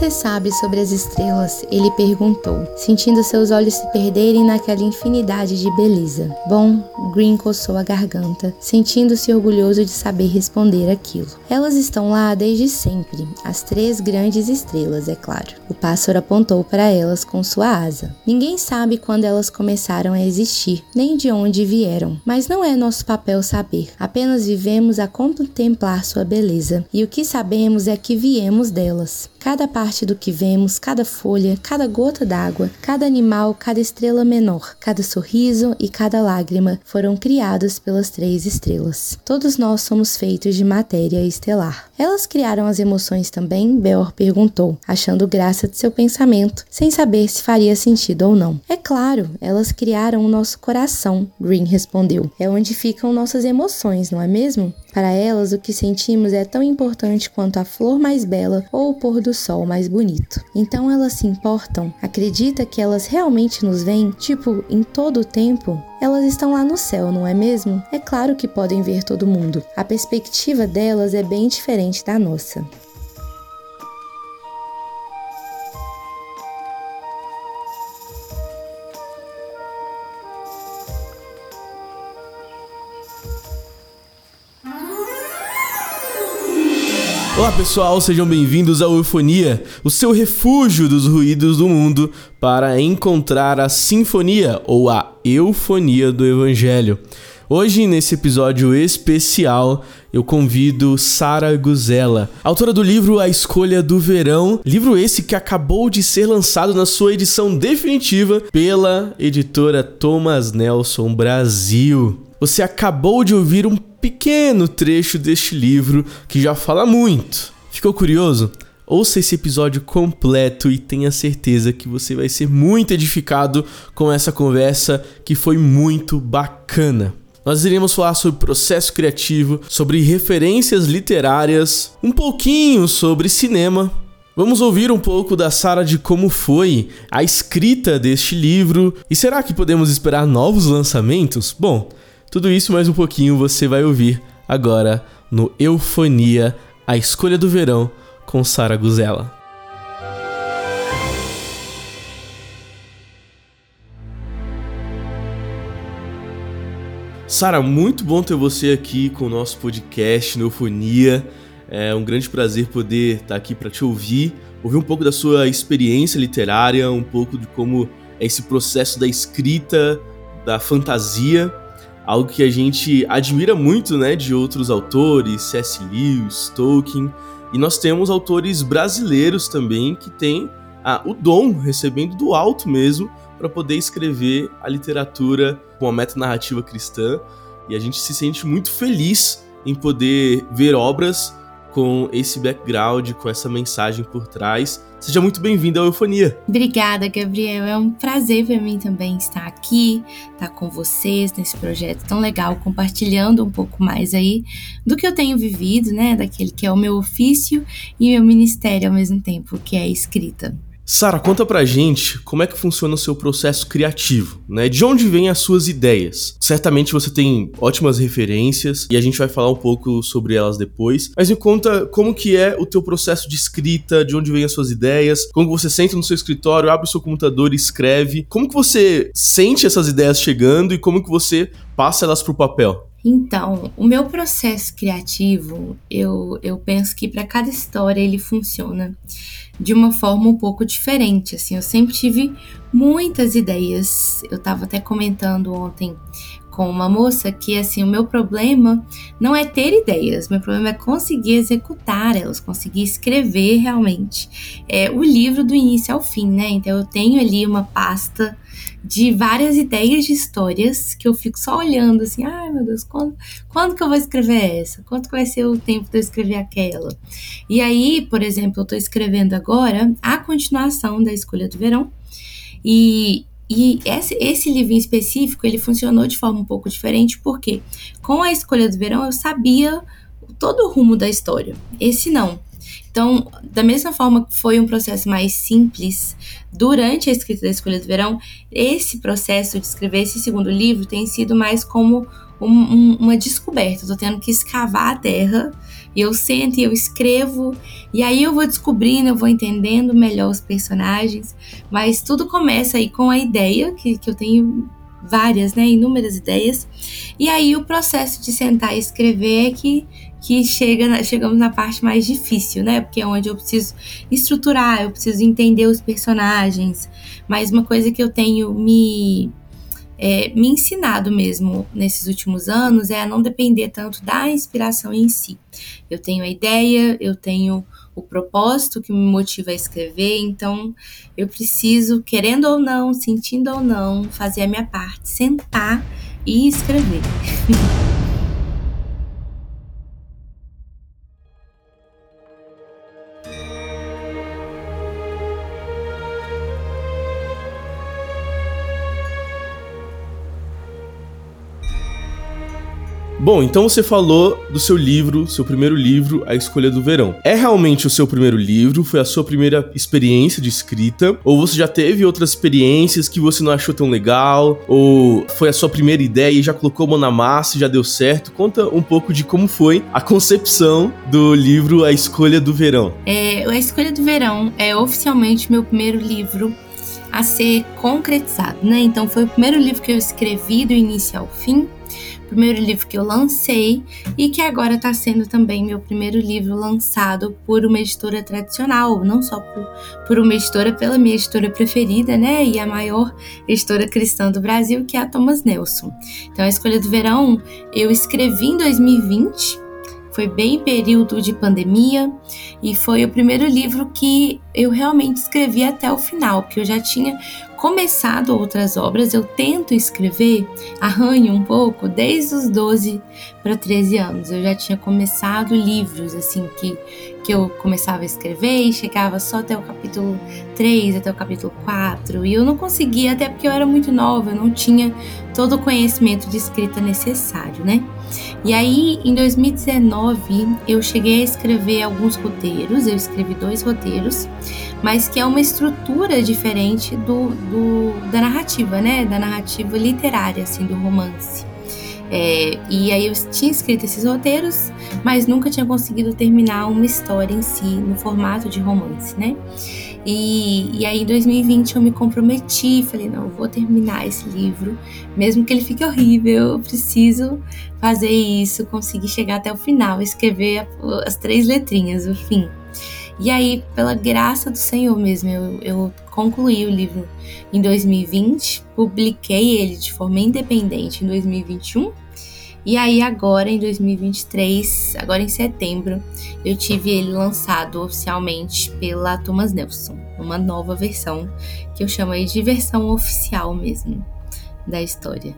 você sabe sobre as estrelas? Ele perguntou, sentindo seus olhos se perderem naquela infinidade de beleza. Bom, Green coçou a garganta, sentindo-se orgulhoso de saber responder aquilo. Elas estão lá desde sempre, as três grandes estrelas, é claro. O pássaro apontou para elas com sua asa. Ninguém sabe quando elas começaram a existir, nem de onde vieram, mas não é nosso papel saber. Apenas vivemos a contemplar sua beleza, e o que sabemos é que viemos delas. Cada parte do que vemos, cada folha, cada gota d'água, cada animal, cada estrela menor, cada sorriso e cada lágrima foram criados pelas três estrelas. Todos nós somos feitos de matéria estelar. Elas criaram as emoções também? Beor perguntou, achando graça de seu pensamento, sem saber se faria sentido ou não. É claro, elas criaram o nosso coração, Green respondeu. É onde ficam nossas emoções, não é mesmo? Para elas, o que sentimos é tão importante quanto a flor mais bela ou o pôr do sol mais bonito. Então elas se importam? Acredita que elas realmente nos veem, tipo, em todo o tempo? Elas estão lá no céu, não é mesmo? É claro que podem ver todo mundo. A perspectiva delas é bem diferente da nossa. Olá pessoal, sejam bem-vindos ao Eufonia, o seu refúgio dos ruídos do mundo para encontrar a sinfonia ou a eufonia do Evangelho. Hoje, nesse episódio especial, eu convido Sara Guzella, autora do livro A Escolha do Verão, livro esse que acabou de ser lançado na sua edição definitiva pela editora Thomas Nelson Brasil. Você acabou de ouvir um pequeno trecho deste livro que já fala muito. Ficou curioso? Ouça esse episódio completo e tenha certeza que você vai ser muito edificado com essa conversa que foi muito bacana. Nós iremos falar sobre processo criativo, sobre referências literárias, um pouquinho sobre cinema. Vamos ouvir um pouco da Sara de como foi a escrita deste livro e será que podemos esperar novos lançamentos? Bom, tudo isso mais um pouquinho você vai ouvir agora no Eufonia, a escolha do verão com Sara Guzella. Sara, muito bom ter você aqui com o nosso podcast Eufonia. É um grande prazer poder estar aqui para te ouvir, ouvir um pouco da sua experiência literária, um pouco de como é esse processo da escrita, da fantasia algo que a gente admira muito, né, de outros autores, C.S. Lewis, Tolkien, e nós temos autores brasileiros também que têm ah, o dom, recebendo do alto mesmo, para poder escrever a literatura com a metanarrativa cristã, e a gente se sente muito feliz em poder ver obras com esse background, com essa mensagem por trás. Seja muito bem-vindo à Eufonia. Obrigada, Gabriel. É um prazer para mim também estar aqui, estar com vocês nesse projeto tão legal, compartilhando um pouco mais aí do que eu tenho vivido, né, daquele que é o meu ofício e meu ministério ao mesmo tempo, que é a escrita. Sara, conta pra gente como é que funciona o seu processo criativo, né? De onde vêm as suas ideias? Certamente você tem ótimas referências e a gente vai falar um pouco sobre elas depois, mas me conta como que é o teu processo de escrita, de onde vêm as suas ideias, como você senta no seu escritório, abre o seu computador e escreve. Como que você sente essas ideias chegando e como que você passa elas pro papel? Então, o meu processo criativo, eu, eu penso que para cada história ele funciona de uma forma um pouco diferente. Assim, eu sempre tive muitas ideias. Eu estava até comentando ontem com uma moça que assim o meu problema não é ter ideias, meu problema é conseguir executar elas, conseguir escrever realmente é, o livro do início ao fim, né? Então eu tenho ali uma pasta de várias ideias de histórias que eu fico só olhando assim, ai meu Deus, quando, quando que eu vou escrever essa? Quanto que vai ser o tempo de eu escrever aquela? E aí, por exemplo, eu estou escrevendo agora a continuação da Escolha do Verão. E, e esse, esse livro em específico, ele funcionou de forma um pouco diferente, porque com a Escolha do Verão eu sabia todo o rumo da história. Esse não. Então, da mesma forma que foi um processo mais simples durante a escrita da Escolha do Verão, esse processo de escrever esse segundo livro tem sido mais como um, um, uma descoberta. Estou tendo que escavar a terra e eu sento e eu escrevo, e aí eu vou descobrindo, eu vou entendendo melhor os personagens, mas tudo começa aí com a ideia, que, que eu tenho várias, né, inúmeras ideias, e aí o processo de sentar e escrever é que, que chega, chegamos na parte mais difícil, né, porque é onde eu preciso estruturar, eu preciso entender os personagens, mas uma coisa que eu tenho me é, me ensinado mesmo nesses últimos anos é a não depender tanto da inspiração em si. Eu tenho a ideia, eu tenho o propósito que me motiva a escrever, então eu preciso, querendo ou não, sentindo ou não, fazer a minha parte, sentar e escrever. Bom, então você falou do seu livro, seu primeiro livro, A Escolha do Verão. É realmente o seu primeiro livro? Foi a sua primeira experiência de escrita? Ou você já teve outras experiências que você não achou tão legal? Ou foi a sua primeira ideia e já colocou mão na massa e já deu certo? Conta um pouco de como foi a concepção do livro A Escolha do Verão. É, a Escolha do Verão é oficialmente meu primeiro livro a ser concretizado, né? Então foi o primeiro livro que eu escrevi do início ao fim primeiro livro que eu lancei e que agora está sendo também meu primeiro livro lançado por uma editora tradicional, não só por, por uma editora, pela minha editora preferida, né? E a maior editora cristã do Brasil, que é a Thomas Nelson. Então, a Escolha do Verão eu escrevi em 2020 foi bem período de pandemia e foi o primeiro livro que eu realmente escrevi até o final, porque eu já tinha começado outras obras, eu tento escrever, arranho um pouco, desde os 12 para 13 anos. Eu já tinha começado livros, assim, que, que eu começava a escrever e chegava só até o capítulo 3, até o capítulo 4, e eu não conseguia, até porque eu era muito nova, eu não tinha todo o conhecimento de escrita necessário, né? E aí, em 2019, eu cheguei a escrever alguns roteiros, eu escrevi dois roteiros, mas que é uma estrutura diferente do, do da narrativa, né? Da narrativa literária, assim, do romance. É, e aí eu tinha escrito esses roteiros, mas nunca tinha conseguido terminar uma história em si, no formato de romance, né? E, e aí em 2020 eu me comprometi, falei, não, vou terminar esse livro, mesmo que ele fique horrível, eu preciso fazer isso, conseguir chegar até o final, escrever as três letrinhas, o fim. E aí, pela graça do Senhor mesmo, eu, eu concluí o livro em 2020, publiquei ele de forma independente em 2021 e aí agora em 2023, agora em setembro, eu tive ele lançado oficialmente pela Thomas Nelson, uma nova versão que eu chamo aí de versão oficial mesmo da história.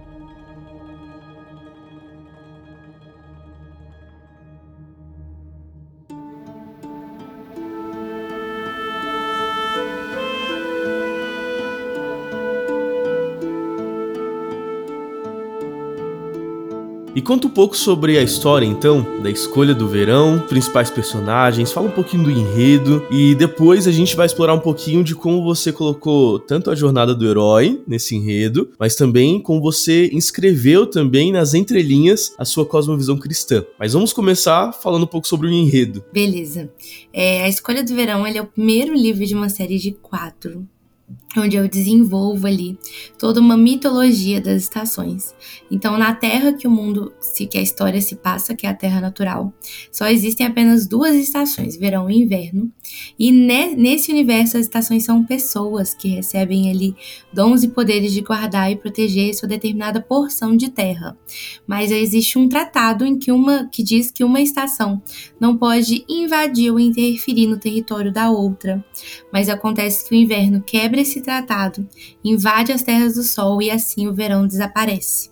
E conta um pouco sobre a história, então, da escolha do verão, principais personagens, fala um pouquinho do enredo e depois a gente vai explorar um pouquinho de como você colocou tanto a jornada do herói nesse enredo, mas também como você inscreveu também nas entrelinhas a sua cosmovisão cristã. Mas vamos começar falando um pouco sobre o enredo. Beleza. É, a Escolha do Verão é o primeiro livro de uma série de quatro onde eu desenvolvo ali toda uma mitologia das estações. Então, na Terra que o mundo, se que a história se passa, que é a Terra natural, só existem apenas duas estações, verão e inverno. E ne, nesse universo as estações são pessoas que recebem ali dons e poderes de guardar e proteger sua determinada porção de terra. Mas existe um tratado em que uma que diz que uma estação não pode invadir ou interferir no território da outra. Mas acontece que o inverno quebra esse tratado, invade as terras do sol e assim o verão desaparece.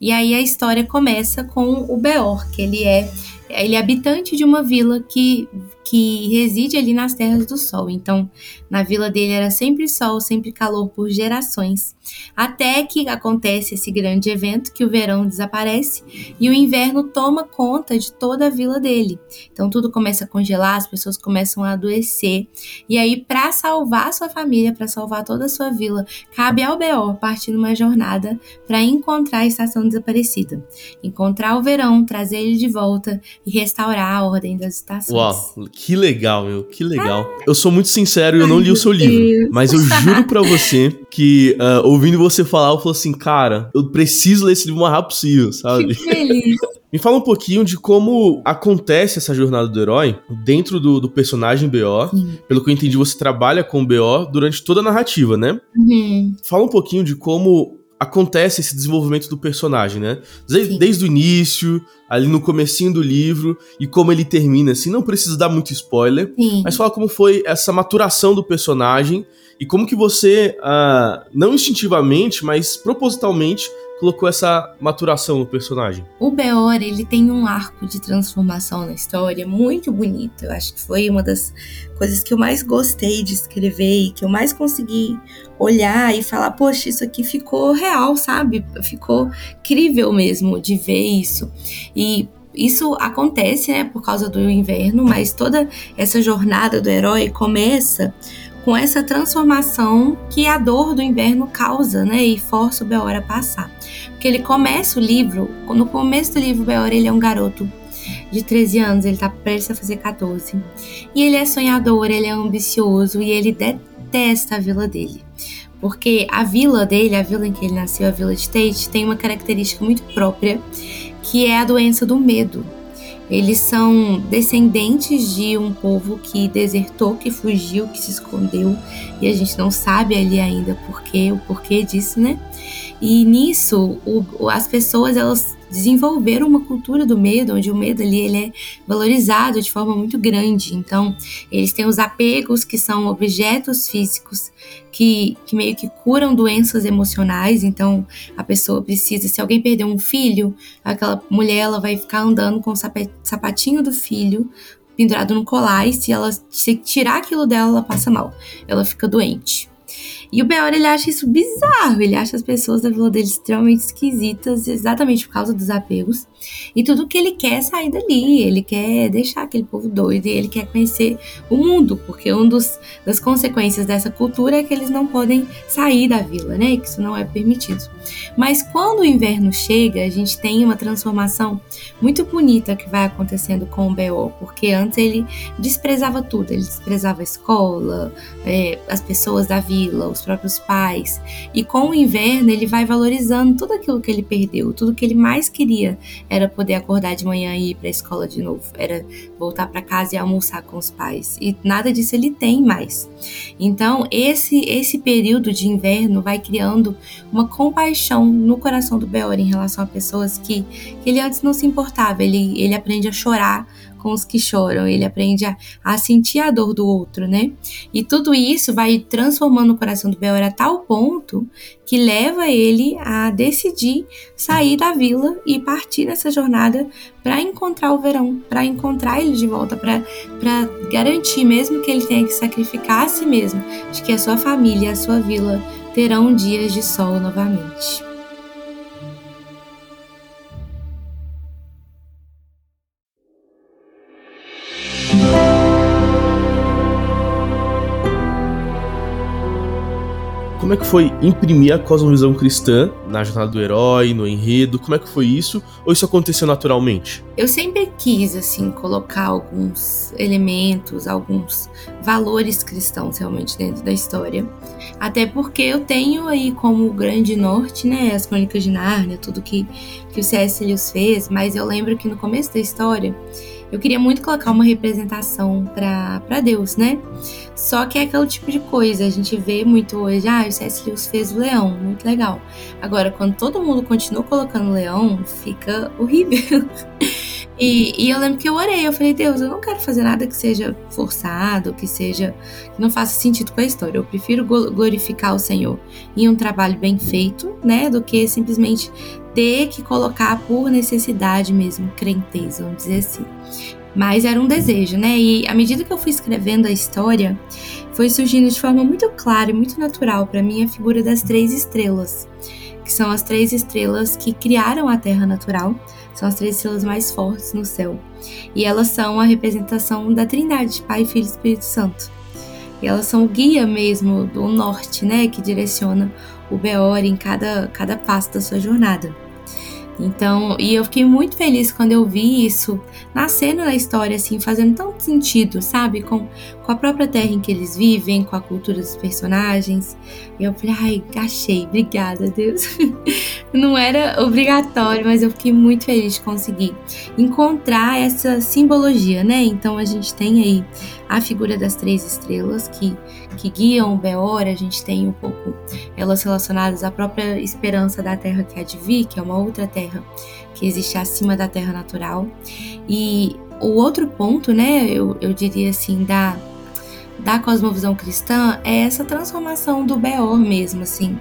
E aí a história começa com o Beor, que ele é ele é habitante de uma vila que, que reside ali nas terras do sol. Então, na vila dele era sempre sol, sempre calor por gerações, até que acontece esse grande evento que o verão desaparece e o inverno toma conta de toda a vila dele. Então, tudo começa a congelar, as pessoas começam a adoecer. E aí, para salvar sua família, para salvar toda a sua vila, cabe ao Beor partir numa jornada para encontrar a estação desaparecida, encontrar o verão, trazer ele de volta e restaurar a ordem das estações. Uau, que legal, meu, que legal. Eu sou muito sincero, eu não li o seu livro, mas eu juro para você que uh, ouvindo você falar, eu falo assim, cara, eu preciso ler esse livro o mais rápido possível, sabe? Que feliz. Me fala um pouquinho de como acontece essa jornada do herói dentro do, do personagem BO. Sim. Pelo que eu entendi, você trabalha com o BO durante toda a narrativa, né? Uhum. Fala um pouquinho de como acontece esse desenvolvimento do personagem, né? Desde, desde, o início, ali no comecinho do livro, e como ele termina, assim, não precisa dar muito spoiler, Sim. mas fala como foi essa maturação do personagem e como que você, uh, não instintivamente, mas propositalmente, colocou essa maturação no personagem? O Beor, ele tem um arco de transformação na história muito bonito. Eu acho que foi uma das coisas que eu mais gostei de escrever e que eu mais consegui olhar e falar, poxa, isso aqui ficou real, sabe? Ficou incrível mesmo de ver isso. E isso acontece, né, por causa do inverno, mas toda essa jornada do herói começa com essa transformação que a dor do inverno causa, né, e força o Beor a passar. Porque ele começa o livro, no começo do livro, o Beor ele é um garoto de 13 anos, ele tá prestes a fazer 14. E ele é sonhador, ele é ambicioso e ele detesta a vila dele. Porque a vila dele, a vila em que ele nasceu, a vila de Tate, tem uma característica muito própria, que é a doença do medo. Eles são descendentes de um povo que desertou, que fugiu, que se escondeu, e a gente não sabe ali ainda porquê, o porquê disso, né? E nisso, o, as pessoas elas desenvolveram uma cultura do medo, onde o medo ali ele é valorizado de forma muito grande. Então, eles têm os apegos, que são objetos físicos que, que meio que curam doenças emocionais. Então, a pessoa precisa, se alguém perder um filho, aquela mulher ela vai ficar andando com o sapatinho do filho pendurado no colar e se ela se tirar aquilo dela, ela passa mal. Ela fica doente. E o Beor, ele acha isso bizarro, ele acha as pessoas da vila dele extremamente esquisitas, exatamente por causa dos apegos. E tudo que ele quer é sair dali, ele quer deixar aquele povo doido, e ele quer conhecer o mundo, porque uma das consequências dessa cultura é que eles não podem sair da vila, né? Que isso não é permitido. Mas quando o inverno chega, a gente tem uma transformação muito bonita que vai acontecendo com o Beor, porque antes ele desprezava tudo, ele desprezava a escola, é, as pessoas da vila, os próprios pais. E com o inverno, ele vai valorizando tudo aquilo que ele perdeu, tudo que ele mais queria era poder acordar de manhã e ir para a escola de novo, era voltar para casa e almoçar com os pais. E nada disso ele tem mais. Então, esse esse período de inverno vai criando uma compaixão no coração do Beor em relação a pessoas que, que ele antes não se importava. Ele, ele aprende a chorar com os que choram, ele aprende a, a sentir a dor do outro, né? E tudo isso vai transformando o coração do Beor a tal ponto que leva ele a decidir sair da vila e partir nessa jornada para encontrar o verão, para encontrar ele de volta, para garantir, mesmo que ele tenha que sacrificar a si mesmo, de que a sua família, a sua vila terão dias de sol novamente. Como é que foi imprimir a cosmovisão cristã na jornada do herói, no enredo? Como é que foi isso? Ou isso aconteceu naturalmente? Eu sempre quis, assim, colocar alguns elementos, alguns valores cristãos realmente dentro da história. Até porque eu tenho aí como grande norte, né, as Crônicas de Nárnia, tudo que, que o C.S. Lewis fez, mas eu lembro que no começo da história eu queria muito colocar uma representação para Deus, né? Só que é aquele tipo de coisa, a gente vê muito hoje, ah, o C.S. Lewis fez o leão, muito legal. Agora, quando todo mundo continua colocando leão, fica horrível. E, e, eu lembro que eu orei, eu falei, Deus, eu não quero fazer nada que seja forçado, que seja. que não faça sentido com a história. Eu prefiro glorificar o Senhor em um trabalho bem feito, né? Do que simplesmente ter que colocar por necessidade mesmo, crenteza, vamos dizer assim. mas era um desejo, né? E à medida que eu fui escrevendo a história, foi surgindo de forma muito clara e muito natural para mim a figura das três estrelas, que são as três estrelas que criaram a Terra natural, são as três estrelas mais fortes no céu. E elas são a representação da Trindade, Pai, Filho e Espírito Santo. E elas são o guia mesmo do norte, né, que direciona o Beor em cada, cada passo da sua jornada. Então, e eu fiquei muito feliz quando eu vi isso nascendo na história, assim, fazendo tanto sentido, sabe? Com, com a própria terra em que eles vivem, com a cultura dos personagens. E eu falei, ai, achei, obrigada, Deus. Não era obrigatório, mas eu fiquei muito feliz de conseguir encontrar essa simbologia, né? Então a gente tem aí a figura das três estrelas que, que guiam o Beor, a gente tem um pouco elas relacionadas à própria esperança da terra que há de vir, que é uma outra terra que existe acima da terra natural. E o outro ponto, né, eu, eu diria assim, da, da cosmovisão cristã é essa transformação do Beor mesmo, assim,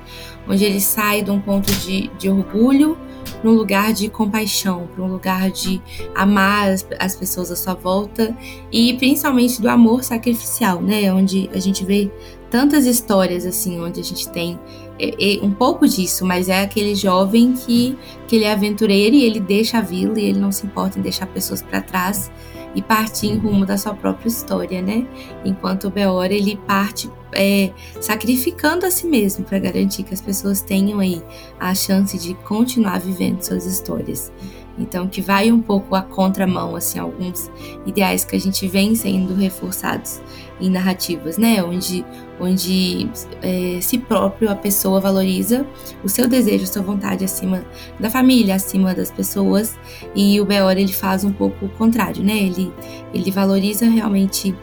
onde ele sai de um ponto de, de orgulho para um lugar de compaixão, para um lugar de amar as, as, pessoas à sua volta e principalmente do amor sacrificial, né? Onde a gente vê tantas histórias assim, onde a gente tem é, é, um pouco disso, mas é aquele jovem que, que ele é aventureiro e ele deixa a vila e ele não se importa em deixar pessoas para trás e partir em rumo da sua própria história, né? Enquanto o Beor ele parte é, sacrificando a si mesmo para garantir que as pessoas tenham aí a chance de continuar vivendo suas histórias. Então, que vai um pouco a contramão, assim, alguns ideais que a gente vem sendo reforçados em narrativas, né? Onde, onde é, próprio a pessoa valoriza o seu desejo, a sua vontade acima da família, acima das pessoas. E o Beor, ele faz um pouco o contrário, né? Ele, ele valoriza realmente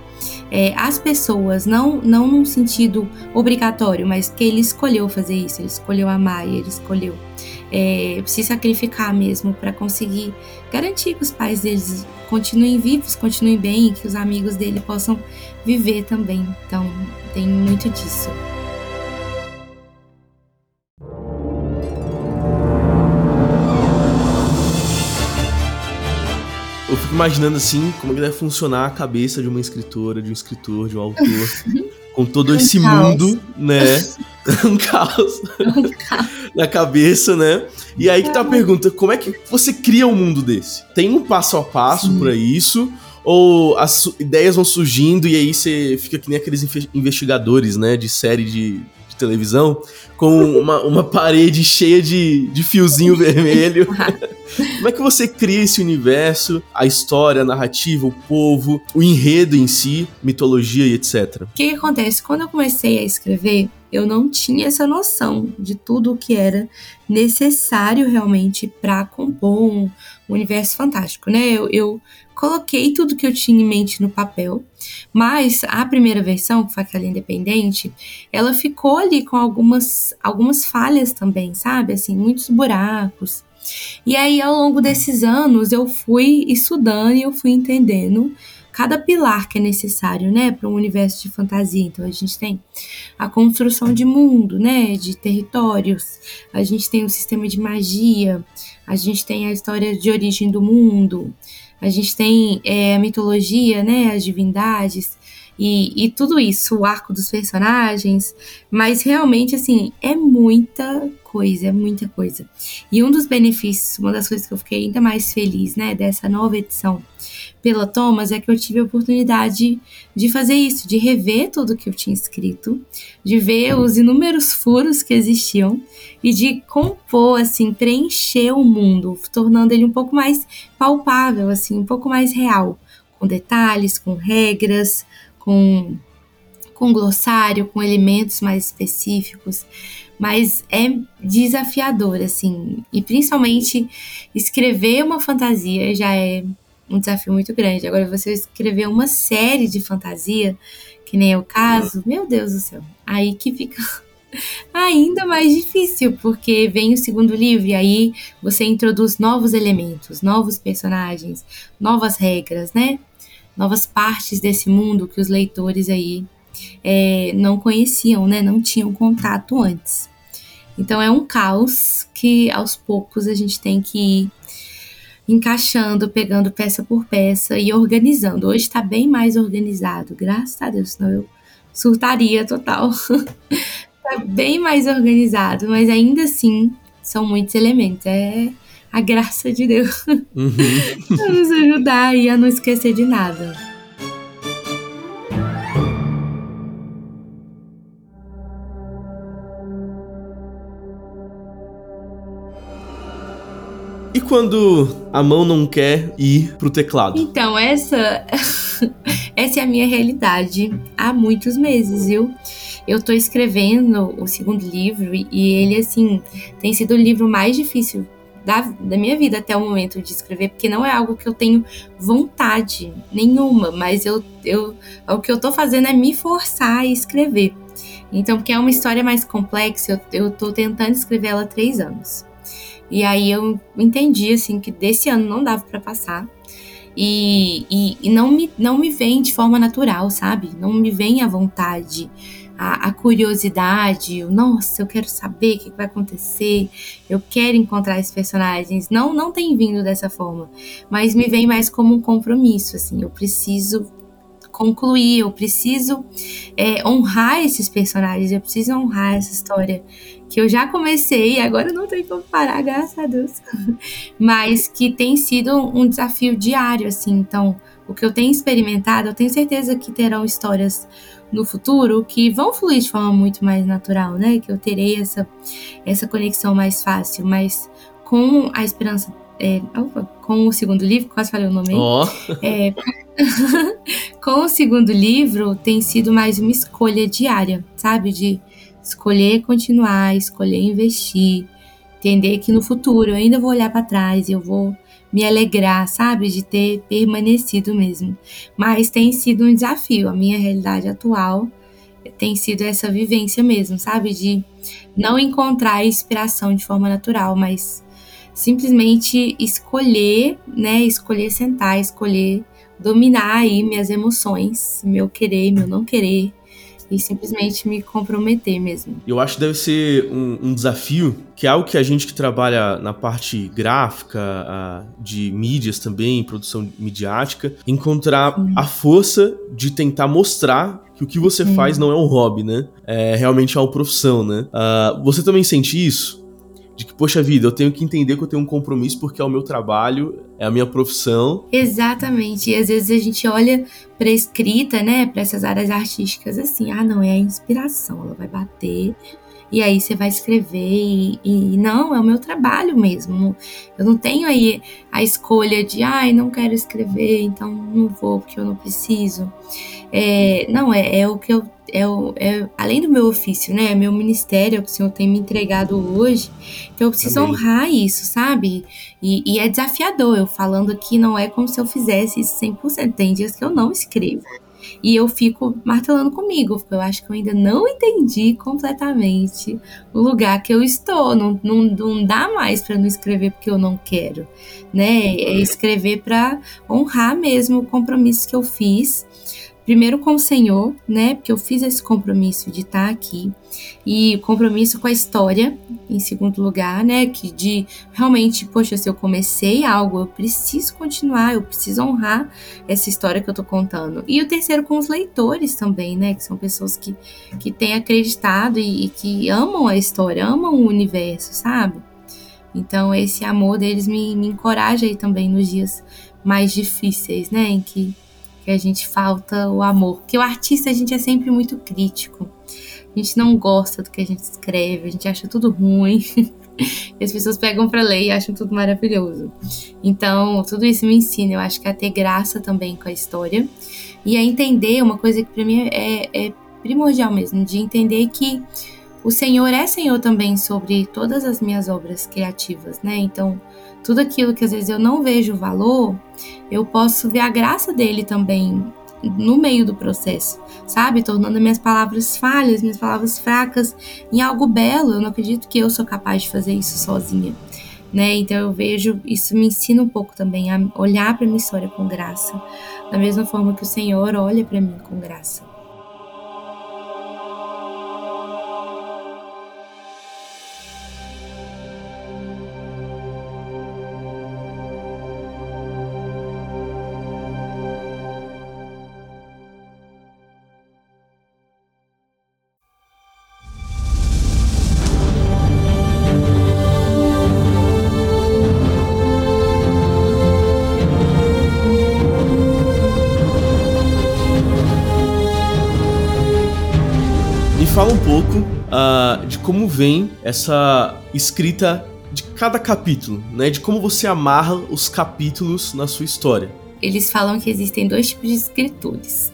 é, as pessoas, não, não num sentido obrigatório, mas que ele escolheu fazer isso, ele escolheu amar e ele escolheu é, se sacrificar mesmo para conseguir garantir que os pais deles continuem vivos, continuem bem e que os amigos dele possam viver também. Então, tem muito disso. Eu fico imaginando assim como é deve funcionar a cabeça de uma escritora, de um escritor, de um autor, com todo esse um mundo, né? um caos. Um caos na cabeça, né? E aí que tá a pergunta: como é que você cria um mundo desse? Tem um passo a passo para isso? Ou as ideias vão surgindo e aí você fica que nem aqueles investigadores, né? De série de televisão, com uma, uma parede cheia de, de fiozinho vermelho. Como é que você cria esse universo, a história, a narrativa, o povo, o enredo em si, mitologia e etc? O que, que acontece? Quando eu comecei a escrever, eu não tinha essa noção de tudo o que era necessário realmente para compor um, universo fantástico, né? Eu, eu, coloquei tudo que eu tinha em mente no papel, mas a primeira versão, que foi aquela independente, ela ficou ali com algumas, algumas falhas também, sabe? Assim, muitos buracos. E aí, ao longo desses anos, eu fui estudando e eu fui entendendo cada pilar que é necessário, né, para um universo de fantasia. Então a gente tem a construção de mundo, né, de territórios, a gente tem o sistema de magia, a gente tem a história de origem do mundo, a gente tem é, a mitologia, né, as divindades e, e tudo isso, o arco dos personagens, mas realmente assim é muita coisa, é muita coisa. E um dos benefícios, uma das coisas que eu fiquei ainda mais feliz, né, dessa nova edição pela Thomas é que eu tive a oportunidade de fazer isso, de rever tudo que eu tinha escrito, de ver os inúmeros furos que existiam e de compor, assim, preencher o mundo, tornando ele um pouco mais palpável, assim, um pouco mais real, com detalhes, com regras, com com glossário, com elementos mais específicos, mas é desafiador, assim, e principalmente escrever uma fantasia já é um desafio muito grande. Agora, você escrever uma série de fantasia, que nem é o caso, meu Deus do céu, aí que fica ainda mais difícil, porque vem o segundo livro e aí você introduz novos elementos, novos personagens, novas regras, né? Novas partes desse mundo que os leitores aí é, não conheciam, né? Não tinham contato antes. Então é um caos que aos poucos a gente tem que ir encaixando, pegando peça por peça e organizando. Hoje está bem mais organizado, graças a Deus, senão eu surtaria total. tá bem mais organizado, mas ainda assim são muitos elementos. É a graça de Deus uhum. nos ajudar e a não esquecer de nada. E quando a mão não quer ir pro teclado? Então, essa essa é a minha realidade há muitos meses, viu? Eu tô escrevendo o segundo livro e ele assim tem sido o livro mais difícil da, da minha vida até o momento de escrever, porque não é algo que eu tenho vontade nenhuma, mas eu, eu o que eu tô fazendo é me forçar a escrever. Então, porque é uma história mais complexa, eu, eu tô tentando escrever ela há três anos. E aí eu entendi, assim, que desse ano não dava para passar. E, e, e, não, me, não me vem de forma natural, sabe? Não me vem à vontade, a, a curiosidade, o, nossa, eu quero saber o que vai acontecer, eu quero encontrar esses personagens. Não, não tem vindo dessa forma, mas me vem mais como um compromisso, assim, eu preciso concluir, eu preciso é, honrar esses personagens, eu preciso honrar essa história que eu já comecei agora não tenho como parar, graças a Deus. Mas que tem sido um desafio diário, assim. Então, o que eu tenho experimentado, eu tenho certeza que terão histórias no futuro que vão fluir de forma muito mais natural, né? Que eu terei essa, essa conexão mais fácil, mas com a esperança. É, opa, com o segundo livro, quase falei o nome aí. Oh. É, com o segundo livro, tem sido mais uma escolha diária, sabe? De escolher continuar, escolher investir, entender que no futuro eu ainda vou olhar para trás e eu vou me alegrar, sabe, de ter permanecido mesmo. Mas tem sido um desafio. A minha realidade atual tem sido essa vivência mesmo, sabe, de não encontrar inspiração de forma natural, mas simplesmente escolher, né, escolher sentar, escolher dominar aí minhas emoções, meu querer, meu não querer, e simplesmente me comprometer mesmo. Eu acho que deve ser um, um desafio, que é algo que a gente que trabalha na parte gráfica, a, de mídias também, produção midiática, encontrar Sim. a força de tentar mostrar que o que você Sim. faz não é um hobby, né? É realmente é uma profissão, né? Uh, você também sente isso? De que, poxa vida, eu tenho que entender que eu tenho um compromisso porque é o meu trabalho, é a minha profissão. Exatamente. E às vezes a gente olha para escrita, né, para essas áreas artísticas assim, ah, não, é a inspiração, ela vai bater. E aí você vai escrever e, e não, é o meu trabalho mesmo. Eu não tenho aí a escolha de, ai, não quero escrever, então não vou porque eu não preciso. É, não, é, é o que eu é, o, é, além do meu ofício, né? É meu ministério, é o que o Senhor tem me entregado hoje. Então eu preciso Amém. honrar isso, sabe? E, e, é desafiador. Eu falando aqui, não é como se eu fizesse isso 100%. Tem dias que eu não escrevo. E eu fico martelando comigo, porque eu acho que eu ainda não entendi completamente o lugar que eu estou. Não, não, não dá mais para não escrever porque eu não quero, né? É escrever para honrar mesmo o compromisso que eu fiz primeiro com o Senhor, né? Porque eu fiz esse compromisso de estar aqui e compromisso com a história, em segundo lugar, né? Que de realmente, poxa, se eu comecei algo, eu preciso continuar, eu preciso honrar essa história que eu tô contando. E o terceiro com os leitores também, né? Que são pessoas que, que têm acreditado e, e que amam a história, amam o universo, sabe? Então, esse amor deles me, me encoraja aí também nos dias mais difíceis, né? Em que que a gente falta o amor. Porque o artista a gente é sempre muito crítico. A gente não gosta do que a gente escreve, a gente acha tudo ruim. e as pessoas pegam para ler e acham tudo maravilhoso. Então, tudo isso me ensina, eu acho que a ter graça também com a história e a entender uma coisa que para mim é, é primordial mesmo, de entender que o Senhor é Senhor também sobre todas as minhas obras criativas, né? Então, tudo aquilo que às vezes eu não vejo valor, eu posso ver a graça dele também no meio do processo, sabe? Tornando minhas palavras falhas, minhas palavras fracas em algo belo. Eu não acredito que eu sou capaz de fazer isso sozinha, né? Então eu vejo, isso me ensina um pouco também a olhar para minha história com graça, da mesma forma que o Senhor olha para mim com graça. Como vem essa escrita de cada capítulo, né? De como você amarra os capítulos na sua história. Eles falam que existem dois tipos de escritores,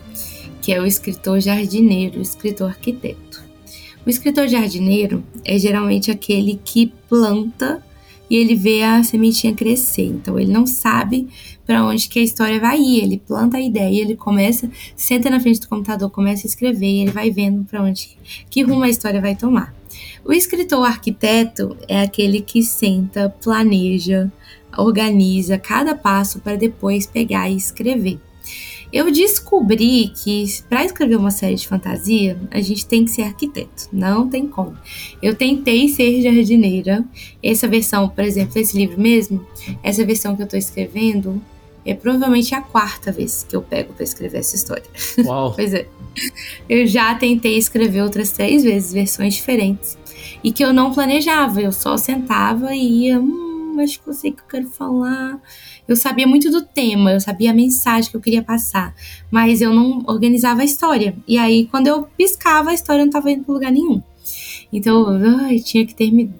que é o escritor jardineiro o escritor arquiteto. O escritor jardineiro é geralmente aquele que planta e ele vê a sementinha crescer. Então ele não sabe para onde que a história vai ir. Ele planta a ideia, ele começa, senta na frente do computador, começa a escrever e ele vai vendo para onde que rumo a história vai tomar. O escritor arquiteto é aquele que senta, planeja, organiza cada passo para depois pegar e escrever. Eu descobri que para escrever uma série de fantasia, a gente tem que ser arquiteto, não tem como. Eu tentei ser jardineira. Essa versão, por exemplo, esse livro mesmo, essa versão que eu estou escrevendo, é provavelmente a quarta vez que eu pego para escrever essa história. Uau. pois é. Eu já tentei escrever outras três vezes versões diferentes e que eu não planejava, eu só sentava e ia, hum, acho que eu sei o que eu quero falar eu sabia muito do tema, eu sabia a mensagem que eu queria passar, mas eu não organizava a história. E aí, quando eu piscava, a história não estava indo para lugar nenhum. Então, eu tinha que ter me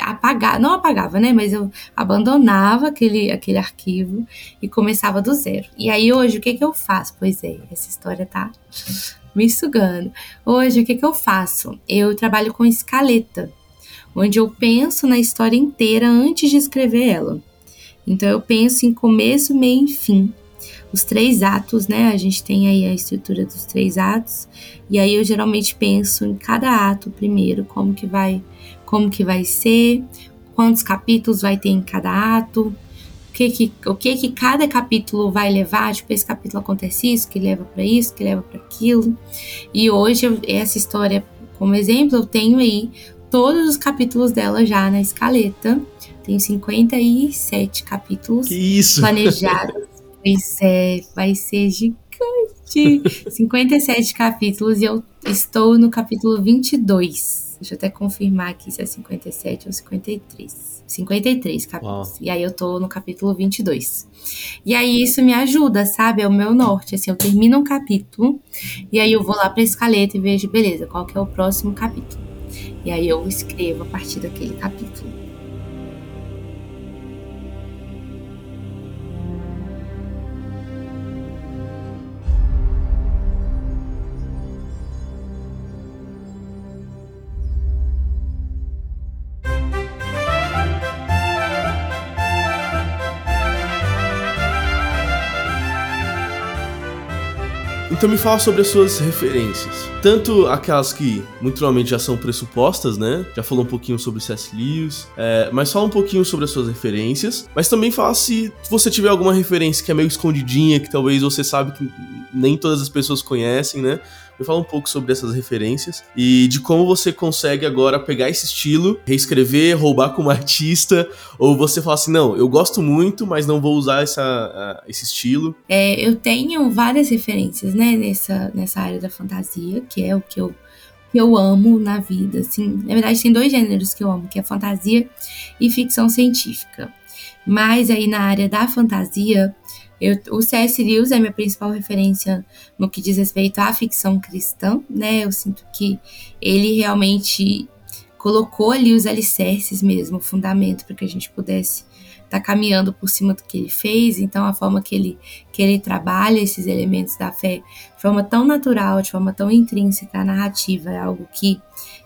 apagar, não apagava, né? Mas eu abandonava aquele, aquele arquivo e começava do zero. E aí, hoje, o que, que eu faço? Pois é, essa história tá me sugando. Hoje, o que, que eu faço? Eu trabalho com escaleta, onde eu penso na história inteira antes de escrever ela. Então eu penso em começo, meio e fim. Os três atos, né? A gente tem aí a estrutura dos três atos. E aí eu geralmente penso em cada ato primeiro, como que vai, como que vai ser, quantos capítulos vai ter em cada ato, que que, o que que cada capítulo vai levar, tipo, esse capítulo acontece isso, que leva para isso, que leva para aquilo. E hoje eu, essa história, como exemplo, eu tenho aí todos os capítulos dela já na escaleta. Tem 57 capítulos que isso? planejados. pois é, vai ser gigante. 57 capítulos e eu estou no capítulo 22. Deixa eu até confirmar aqui se é 57 ou 53. 53 capítulos. Uau. E aí eu tô no capítulo 22. E aí isso me ajuda, sabe? É o meu norte. Assim, eu termino um capítulo e aí eu vou lá pra escaleta e vejo, beleza, qual que é o próximo capítulo. E aí eu escrevo a partir daquele capítulo. Então me fala sobre as suas referências. Tanto aquelas que muito provavelmente já são pressupostas, né? Já falou um pouquinho sobre C.S. Lewis, é, mas fala um pouquinho sobre as suas referências. Mas também fala se você tiver alguma referência que é meio escondidinha, que talvez você sabe que nem todas as pessoas conhecem, né? Me fala um pouco sobre essas referências e de como você consegue agora pegar esse estilo, reescrever, roubar como artista, ou você fala assim, não, eu gosto muito, mas não vou usar essa, esse estilo. É, eu tenho várias referências, né, nessa, nessa área da fantasia, que é o que eu eu amo na vida, assim. Na verdade, tem dois gêneros que eu amo, que é fantasia e ficção científica. Mas aí na área da fantasia, eu, o C.S. Lewis é minha principal referência no que diz respeito à ficção cristã, né? Eu sinto que ele realmente colocou ali os alicerces mesmo, o fundamento para que a gente pudesse estar tá caminhando por cima do que ele fez. Então, a forma que ele, que ele trabalha esses elementos da fé de forma tão natural, de forma tão intrínseca à narrativa, é algo que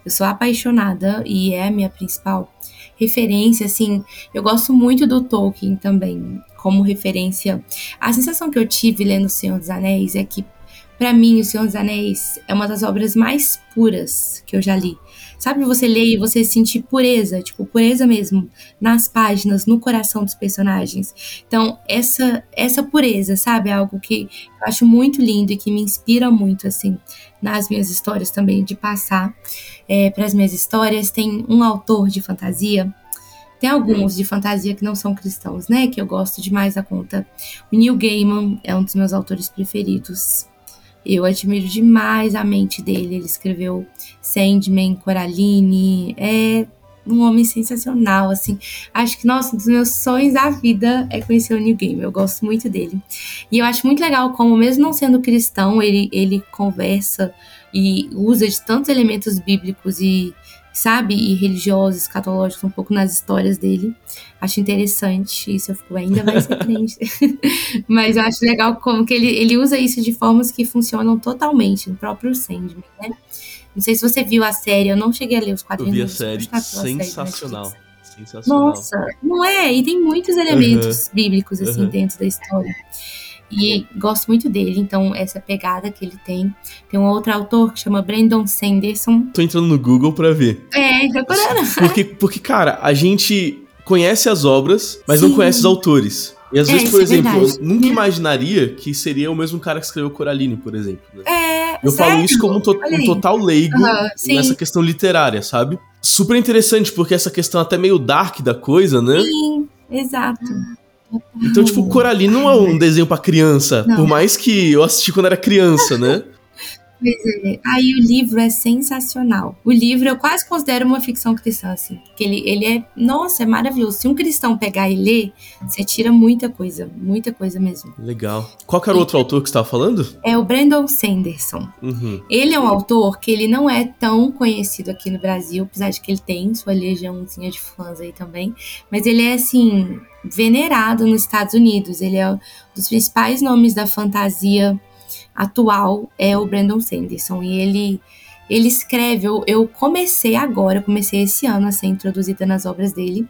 eu sou apaixonada e é a minha principal referência. Assim, eu gosto muito do Tolkien também como referência. A sensação que eu tive lendo O Senhor dos Anéis é que, para mim, O Senhor dos Anéis é uma das obras mais puras que eu já li. Sabe você ler e você sentir pureza, tipo, pureza mesmo, nas páginas, no coração dos personagens. Então, essa essa pureza, sabe? É algo que eu acho muito lindo e que me inspira muito, assim, nas minhas histórias também, de passar é, para as minhas histórias. Tem um autor de fantasia tem alguns de fantasia que não são cristãos, né? Que eu gosto demais da conta. O Neil Gaiman é um dos meus autores preferidos. Eu admiro demais a mente dele. Ele escreveu Sandman, Coraline. É um homem sensacional, assim. Acho que, nossa, um dos meus sonhos da vida é conhecer o Neil Gaiman. Eu gosto muito dele. E eu acho muito legal como, mesmo não sendo cristão, ele, ele conversa e usa de tantos elementos bíblicos e sabe, e religiosos, escatológicos um pouco nas histórias dele. Acho interessante, isso eu fico ainda mais surpreendida. Mas eu acho legal como que ele, ele usa isso de formas que funcionam totalmente no próprio Sandman, né? Não sei se você viu a série, eu não cheguei a ler os quadrinhos. Eu vi a série, sensacional. Série sensacional. Nossa, não é? E tem muitos elementos uhum. bíblicos assim uhum. dentro da história. E gosto muito dele, então essa pegada que ele tem. Tem um outro autor que chama Brandon Sanderson. Tô entrando no Google pra ver. É, procurando. Porque, porque, cara, a gente conhece as obras, mas Sim. não conhece os autores. E às é, vezes, por é exemplo, é eu nunca imaginaria que seria o mesmo cara que escreveu Coraline, por exemplo. Né? É, eu falo isso como um, to um total leigo uhum, nessa questão literária, sabe? Super interessante, porque essa questão até meio dark da coisa, né? Sim, exato. Então, tipo, Coraline não é um desenho para criança, não. por mais que eu assisti quando era criança, né? Pois é. Aí o livro é sensacional. O livro eu quase considero uma ficção cristã, assim. Porque ele, ele é, nossa, é maravilhoso. Se um cristão pegar e ler, você tira muita coisa. Muita coisa mesmo. Legal. Qual que era o outro autor que você estava falando? É o Brandon Sanderson. Uhum. Ele é um autor que ele não é tão conhecido aqui no Brasil, apesar de que ele tem sua legiãozinha de fãs aí também. Mas ele é, assim, venerado nos Estados Unidos. Ele é um dos principais nomes da fantasia atual é o Brandon Sanderson. E ele, ele escreve, eu, eu comecei agora, comecei esse ano a ser introduzida nas obras dele.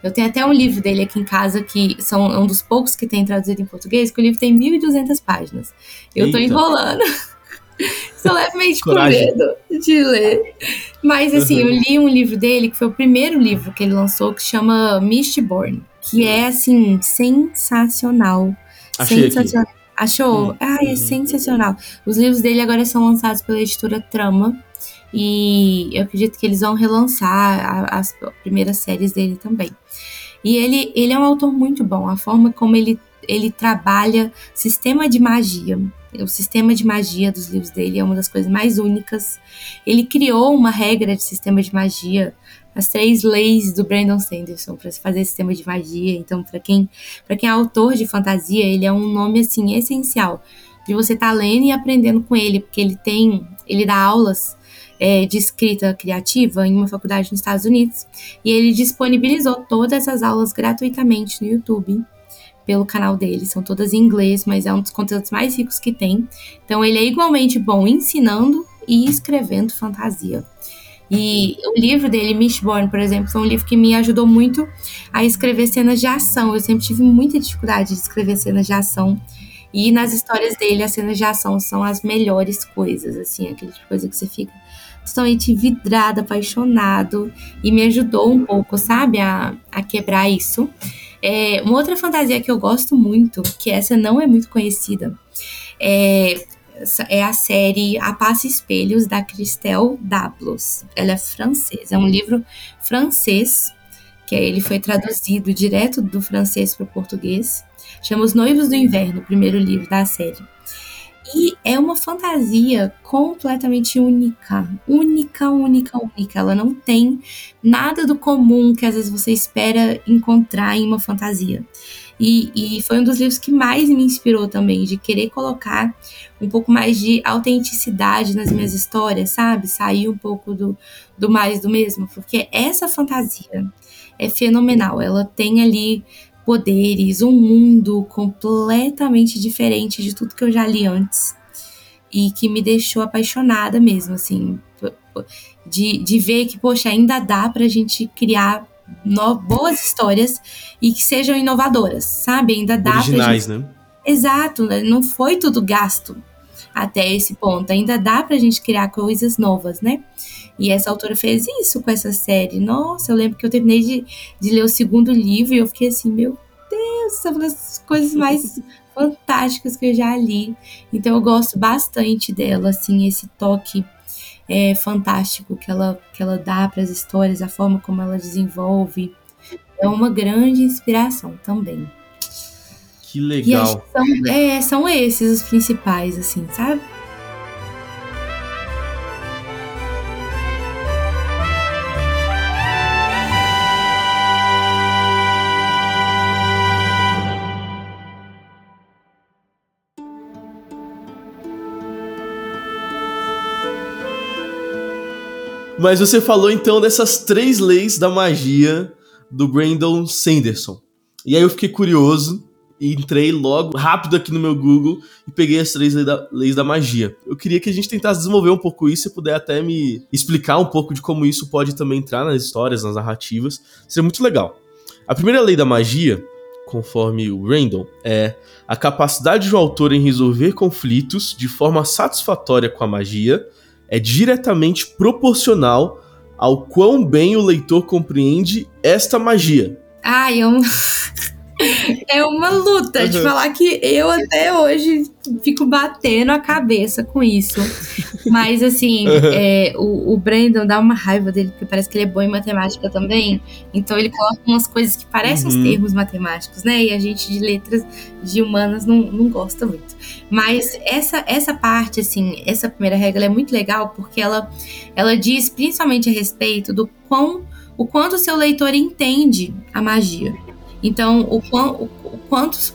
Eu tenho até um livro dele aqui em casa que são é um dos poucos que tem traduzido em português, que o livro tem 1.200 páginas. Eu Eita. tô enrolando. Sou levemente com medo de ler. Mas assim, uhum. eu li um livro dele, que foi o primeiro livro que ele lançou, que chama Mistborn, que é assim, sensacional. Achei sensacional. Aqui. Achou? Hum, ah, é uhum. sensacional. Os livros dele agora são lançados pela editora Trama. E eu acredito que eles vão relançar a, as primeiras séries dele também. E ele, ele é um autor muito bom. A forma como ele, ele trabalha sistema de magia. O sistema de magia dos livros dele é uma das coisas mais únicas. Ele criou uma regra de sistema de magia as três leis do Brandon Sanderson para fazer sistema de magia. Então, para quem, quem é autor de fantasia, ele é um nome assim essencial de você estar tá lendo e aprendendo com ele, porque ele tem, ele dá aulas é, de escrita criativa em uma faculdade nos Estados Unidos e ele disponibilizou todas essas aulas gratuitamente no YouTube pelo canal dele. São todas em inglês, mas é um dos conteúdos mais ricos que tem. Então ele é igualmente bom ensinando e escrevendo fantasia. E o livro dele, Mistborn, por exemplo, foi um livro que me ajudou muito a escrever cenas de ação. Eu sempre tive muita dificuldade de escrever cenas de ação. E nas histórias dele, as cenas de ação são as melhores coisas, assim, aquele tipo de coisa que você fica totalmente vidrado, apaixonado. E me ajudou um pouco, sabe, a, a quebrar isso. É, uma outra fantasia que eu gosto muito, que essa não é muito conhecida, é é a série A Passa Espelhos, da Christelle Dablos. Ela é francesa, é um livro francês, que ele foi traduzido direto do francês para o português. Chama Os Noivos do Inverno, o primeiro livro da série. E é uma fantasia completamente única. Única, única, única. Ela não tem nada do comum que às vezes você espera encontrar em uma fantasia. E, e foi um dos livros que mais me inspirou também, de querer colocar um pouco mais de autenticidade nas minhas histórias, sabe? Sair um pouco do, do mais do mesmo, porque essa fantasia é fenomenal. Ela tem ali poderes, um mundo completamente diferente de tudo que eu já li antes. E que me deixou apaixonada mesmo, assim, de, de ver que, poxa, ainda dá pra gente criar no, boas histórias e que sejam inovadoras, sabe? Ainda dá Originais, pra gente... né? Exato, né? não foi tudo gasto até esse ponto. Ainda dá pra gente criar coisas novas, né? E essa autora fez isso com essa série. Nossa, eu lembro que eu terminei de, de ler o segundo livro e eu fiquei assim, meu Deus, são uma das coisas mais fantásticas que eu já li. Então eu gosto bastante dela, assim, esse toque é, fantástico que ela, que ela dá para as histórias, a forma como ela desenvolve. É uma grande inspiração também. Que legal. E são, é, são esses os principais, assim, sabe? Mas você falou então dessas três leis da magia do Brandon Sanderson. E aí eu fiquei curioso e entrei logo rápido aqui no meu Google e peguei as três leis da, leis da magia. Eu queria que a gente tentasse desenvolver um pouco isso e puder até me explicar um pouco de como isso pode também entrar nas histórias, nas narrativas. Seria muito legal. A primeira lei da magia, conforme o Randall, é a capacidade do autor em resolver conflitos de forma satisfatória com a magia é diretamente proporcional ao quão bem o leitor compreende esta magia. Ai, eu. É uma luta uhum. de falar que eu até hoje fico batendo a cabeça com isso. Mas, assim, uhum. é, o, o Brandon dá uma raiva dele, porque parece que ele é bom em matemática também. Então, ele coloca umas coisas que parecem uhum. os termos matemáticos, né? E a gente de letras de humanas não, não gosta muito. Mas essa, essa parte, assim, essa primeira regra é muito legal, porque ela, ela diz principalmente a respeito do quão, o quanto o seu leitor entende a magia. Então, o, o, o quanto,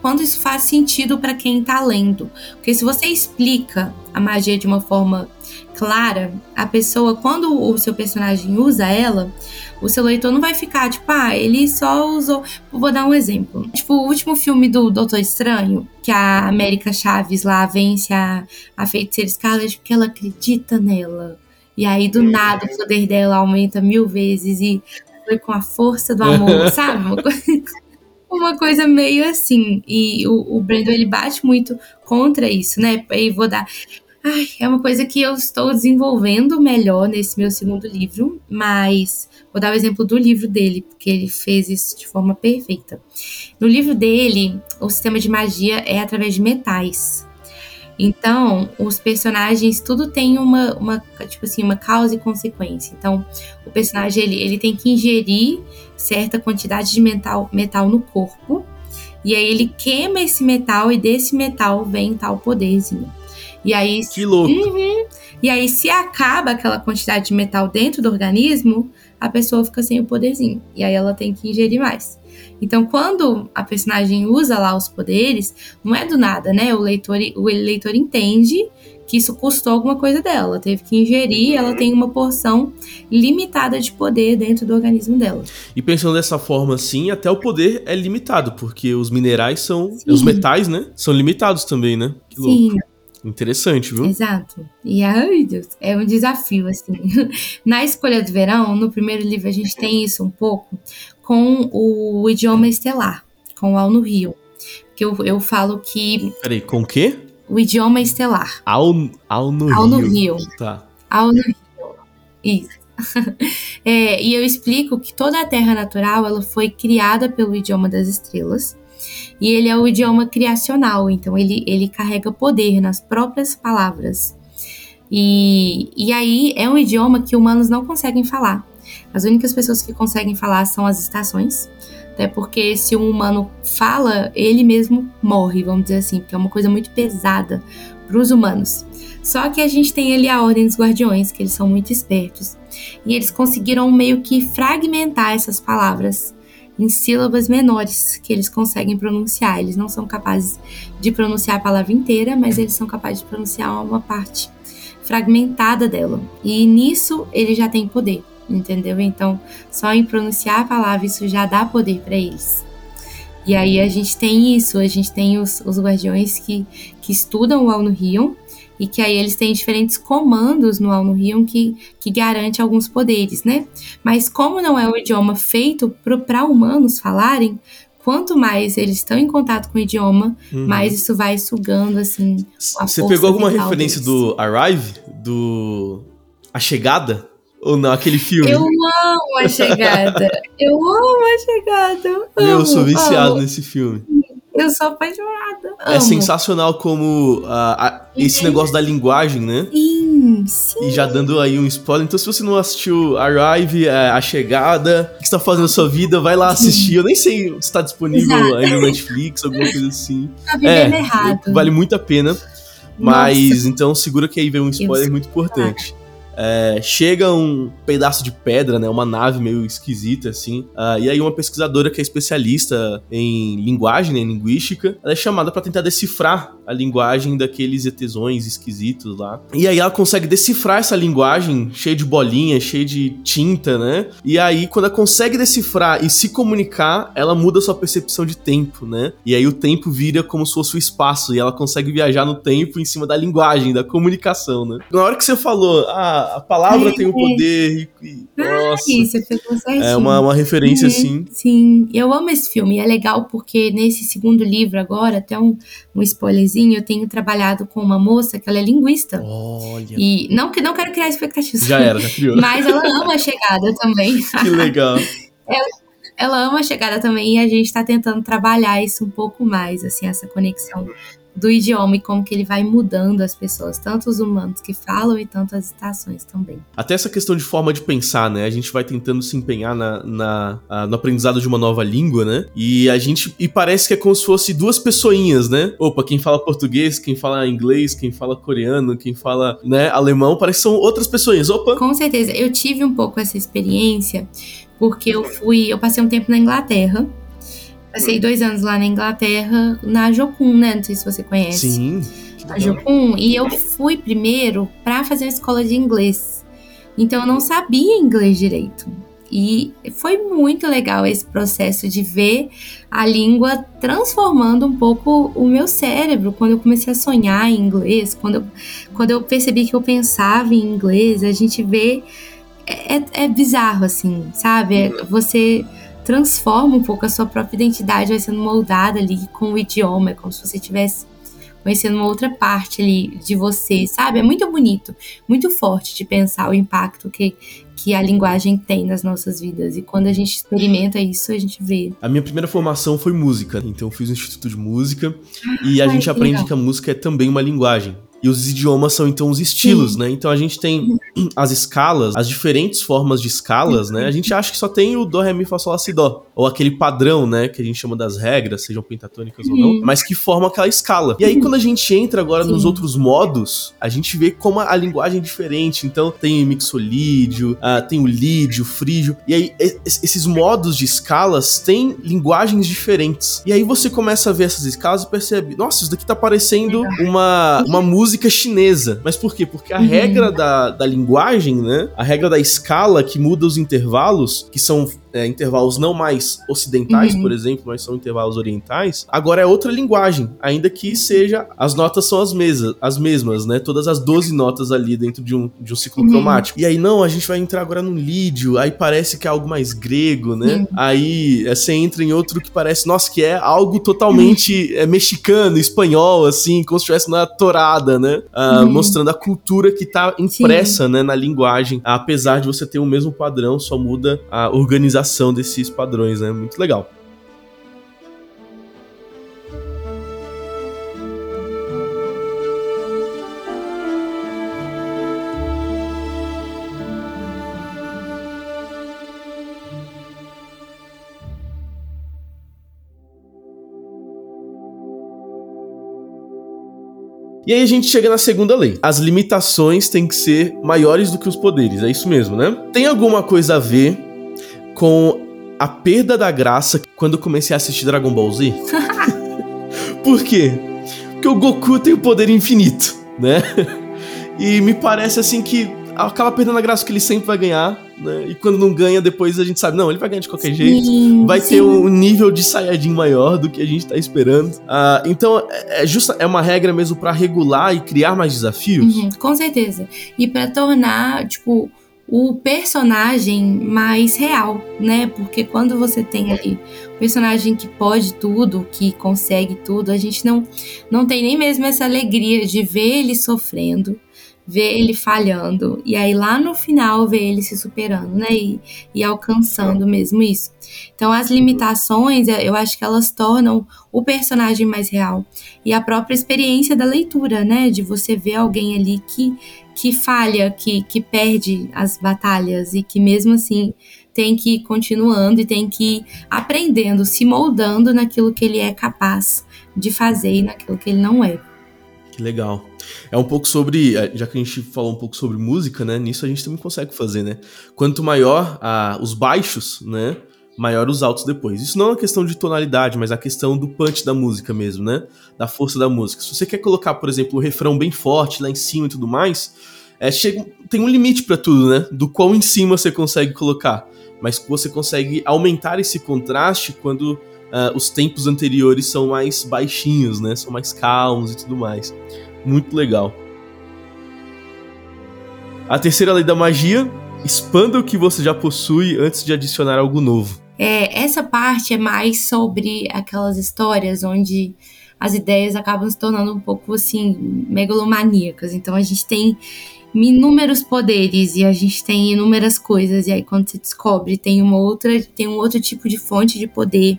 quanto isso faz sentido para quem está lendo. Porque se você explica a magia de uma forma clara, a pessoa, quando o seu personagem usa ela, o seu leitor não vai ficar tipo, ah, ele só usou. Vou dar um exemplo. Tipo, o último filme do Doutor Estranho, que a América Chaves lá vence a, a feiticeira Scarlet porque ela acredita nela. E aí, do nada, o poder dela aumenta mil vezes e foi com a força do amor, sabe? Uma coisa, uma coisa, meio assim. E o, o Brandon, ele bate muito contra isso, né? E vou dar. Ai, é uma coisa que eu estou desenvolvendo melhor nesse meu segundo livro, mas vou dar o exemplo do livro dele, porque ele fez isso de forma perfeita. No livro dele, o sistema de magia é através de metais. Então, os personagens, tudo tem uma, uma, tipo assim, uma causa e consequência. Então, o personagem, ele, ele tem que ingerir certa quantidade de metal, metal no corpo. E aí ele queima esse metal e desse metal vem tal poderzinho. E aí... Que louco! Uhum, e aí, se acaba aquela quantidade de metal dentro do organismo, a pessoa fica sem o poderzinho. E aí ela tem que ingerir mais. Então, quando a personagem usa lá os poderes, não é do nada, né? O leitor, o leitor entende que isso custou alguma coisa dela, teve que ingerir, ela tem uma porção limitada de poder dentro do organismo dela. E pensando dessa forma assim, até o poder é limitado, porque os minerais são, Sim. os metais, né, são limitados também, né? Que Sim. Louco. Interessante, viu? Exato. E ai, Deus, é um desafio, assim. Na escolha do verão, no primeiro livro, a gente tem isso um pouco, com o idioma estelar, com o Al no Rio. Que eu, eu falo que. Peraí, com o quê? O idioma estelar. Al, Al no Al Rio. no Rio. Tá. Al no Rio. Isso. é, e eu explico que toda a Terra natural ela foi criada pelo idioma das estrelas. E ele é o idioma criacional, então ele, ele carrega poder nas próprias palavras. E, e aí é um idioma que humanos não conseguem falar. As únicas pessoas que conseguem falar são as estações, até porque se um humano fala, ele mesmo morre, vamos dizer assim, porque é uma coisa muito pesada para os humanos. Só que a gente tem ali a Ordem dos Guardiões, que eles são muito espertos, e eles conseguiram meio que fragmentar essas palavras em sílabas menores que eles conseguem pronunciar. Eles não são capazes de pronunciar a palavra inteira, mas eles são capazes de pronunciar uma parte fragmentada dela. E nisso ele já tem poder entendeu? Então, só em pronunciar a palavra isso já dá poder para eles. E aí a gente tem isso, a gente tem os, os guardiões que, que estudam o Alnurion e que aí eles têm diferentes comandos no Alnurion que, que garante alguns poderes, né? Mas como não é um idioma feito para humanos falarem, quanto mais eles estão em contato com o idioma, uhum. mais isso vai sugando, assim, Você pegou alguma referência deles. do Arrive? Do... A Chegada? Ou não, aquele filme? Eu amo a chegada. eu amo a chegada. Eu, amo, eu sou viciado amo. nesse filme. Eu sou apaixonada. É amo. É sensacional como uh, esse negócio da linguagem, né? Sim, sim. E já dando aí um spoiler. Então, se você não assistiu Arrive, é, A Chegada, o que você tá fazendo na sua vida, vai lá assistir. Eu nem sei se tá disponível Exato. aí no Netflix, alguma coisa assim. Tá vivendo é, errado. Vale muito a pena. Mas, Nossa. então, segura que aí vem um spoiler muito importante. É, chega um pedaço de pedra, né? Uma nave meio esquisita, assim. Uh, e aí uma pesquisadora que é especialista em linguagem, né, em linguística, ela é chamada para tentar decifrar a linguagem daqueles ETzões esquisitos lá. E aí ela consegue decifrar essa linguagem cheia de bolinha, cheia de tinta, né? E aí, quando ela consegue decifrar e se comunicar, ela muda sua percepção de tempo, né? E aí o tempo vira como se fosse o espaço e ela consegue viajar no tempo em cima da linguagem, da comunicação, né? Na hora que você falou, ah, a palavra tem o um poder e, e ah, nossa, isso, é uma, uma referência, uhum, assim. Sim, eu amo esse filme. É legal porque nesse segundo livro agora, até um, um spoilerzinho, eu tenho trabalhado com uma moça que ela é linguista. Olha. E não que não quero criar expectativas. Já era, já criou. Mas ela ama a chegada também. Que legal. ela, ela ama a chegada também e a gente está tentando trabalhar isso um pouco mais, assim, essa conexão do idioma e como que ele vai mudando as pessoas, tanto os humanos que falam e tanto as estações também. Até essa questão de forma de pensar, né? A gente vai tentando se empenhar na, na a, no aprendizado de uma nova língua, né? E a gente e parece que é como se fosse duas pessoinhas, né? Opa, quem fala português, quem fala inglês, quem fala coreano, quem fala, né, alemão, parece que são outras pessoinhas. Opa. Com certeza, eu tive um pouco essa experiência porque eu fui, eu passei um tempo na Inglaterra Passei dois anos lá na Inglaterra, na Jocum, né? Não sei se você conhece. Sim. A Jocum. E eu fui primeiro para fazer uma escola de inglês. Então eu não sabia inglês direito. E foi muito legal esse processo de ver a língua transformando um pouco o meu cérebro. Quando eu comecei a sonhar em inglês, quando eu, quando eu percebi que eu pensava em inglês, a gente vê. É, é, é bizarro, assim, sabe? É, você transforma um pouco a sua própria identidade, vai sendo moldada ali com o idioma, é como se você estivesse conhecendo uma outra parte ali de você, sabe? É muito bonito, muito forte de pensar o impacto que, que a linguagem tem nas nossas vidas. E quando a gente experimenta isso, a gente vê. A minha primeira formação foi música, então eu fiz um instituto de música e a Ai, gente aprende legal. que a música é também uma linguagem. E os idiomas são então os estilos, Sim. né? Então a gente tem as escalas, as diferentes formas de escalas, né? A gente acha que só tem o dó, ré, mi, fá, sol, lá, si, dó, ou aquele padrão, né, que a gente chama das regras, sejam pentatônicas ou não, mas que formam aquela escala. E aí quando a gente entra agora Sim. nos outros modos, a gente vê como a, linguagem é diferente. Então tem mixolídio, uh, tem o lídio, frígio, e aí esses modos de escalas têm linguagens diferentes. E aí você começa a ver essas escalas e percebe, nossa, isso daqui tá parecendo uma, uma música música chinesa. Mas por quê? Porque a uhum. regra da, da linguagem, né? A regra da escala que muda os intervalos, que são é, intervalos não mais ocidentais, uhum. por exemplo, mas são intervalos orientais, agora é outra linguagem, ainda que seja as notas são as, mesa, as mesmas, né? Todas as 12 notas ali dentro de um, de um ciclo uhum. cromático. E aí, não, a gente vai entrar agora no lídio, aí parece que é algo mais grego, né? Uhum. Aí é, você entra em outro que parece, nossa, que é algo totalmente é, mexicano, espanhol, assim, como se estivesse na torada, né? Uh, mostrando a cultura que tá impressa, né, na linguagem, apesar de você ter o mesmo padrão, só muda a organização desses padrões, né? Muito legal. E aí a gente chega na segunda lei. As limitações têm que ser maiores do que os poderes. É isso mesmo, né? Tem alguma coisa a ver com a perda da graça quando eu comecei a assistir Dragon Ball Z. Por quê? Porque o Goku tem o poder infinito, né? E me parece assim que acaba perdendo a graça que ele sempre vai ganhar, né? E quando não ganha, depois a gente sabe, não, ele vai ganhar de qualquer sim, jeito. Vai sim. ter um nível de Saiyajin maior do que a gente tá esperando. Uh, então, é, é, justa, é uma regra mesmo para regular e criar mais desafios? Uhum, com certeza. E para tornar, tipo o personagem mais real, né? Porque quando você tem ali o personagem que pode tudo, que consegue tudo, a gente não, não tem nem mesmo essa alegria de ver ele sofrendo, ver ele falhando, e aí lá no final ver ele se superando, né? E, e alcançando mesmo isso. Então as limitações, eu acho que elas tornam o personagem mais real. E a própria experiência da leitura, né? De você ver alguém ali que que falha, que, que perde as batalhas e que mesmo assim tem que ir continuando e tem que ir aprendendo, se moldando naquilo que ele é capaz de fazer e naquilo que ele não é. Que legal. É um pouco sobre, é, já que a gente falou um pouco sobre música, né? Nisso a gente também consegue fazer, né? Quanto maior a, os baixos, né? Maior os altos depois. Isso não é uma questão de tonalidade, mas a questão do punch da música mesmo, né? Da força da música. Se você quer colocar, por exemplo, um refrão bem forte lá em cima e tudo mais, é, chega, tem um limite para tudo, né? Do qual em cima você consegue colocar. Mas você consegue aumentar esse contraste quando uh, os tempos anteriores são mais baixinhos, né? São mais calmos e tudo mais. Muito legal. A terceira lei da magia: expanda o que você já possui antes de adicionar algo novo. É, essa parte é mais sobre aquelas histórias onde as ideias acabam se tornando um pouco assim megalomaníacas. Então a gente tem inúmeros poderes e a gente tem inúmeras coisas e aí quando você descobre tem uma outra tem um outro tipo de fonte de poder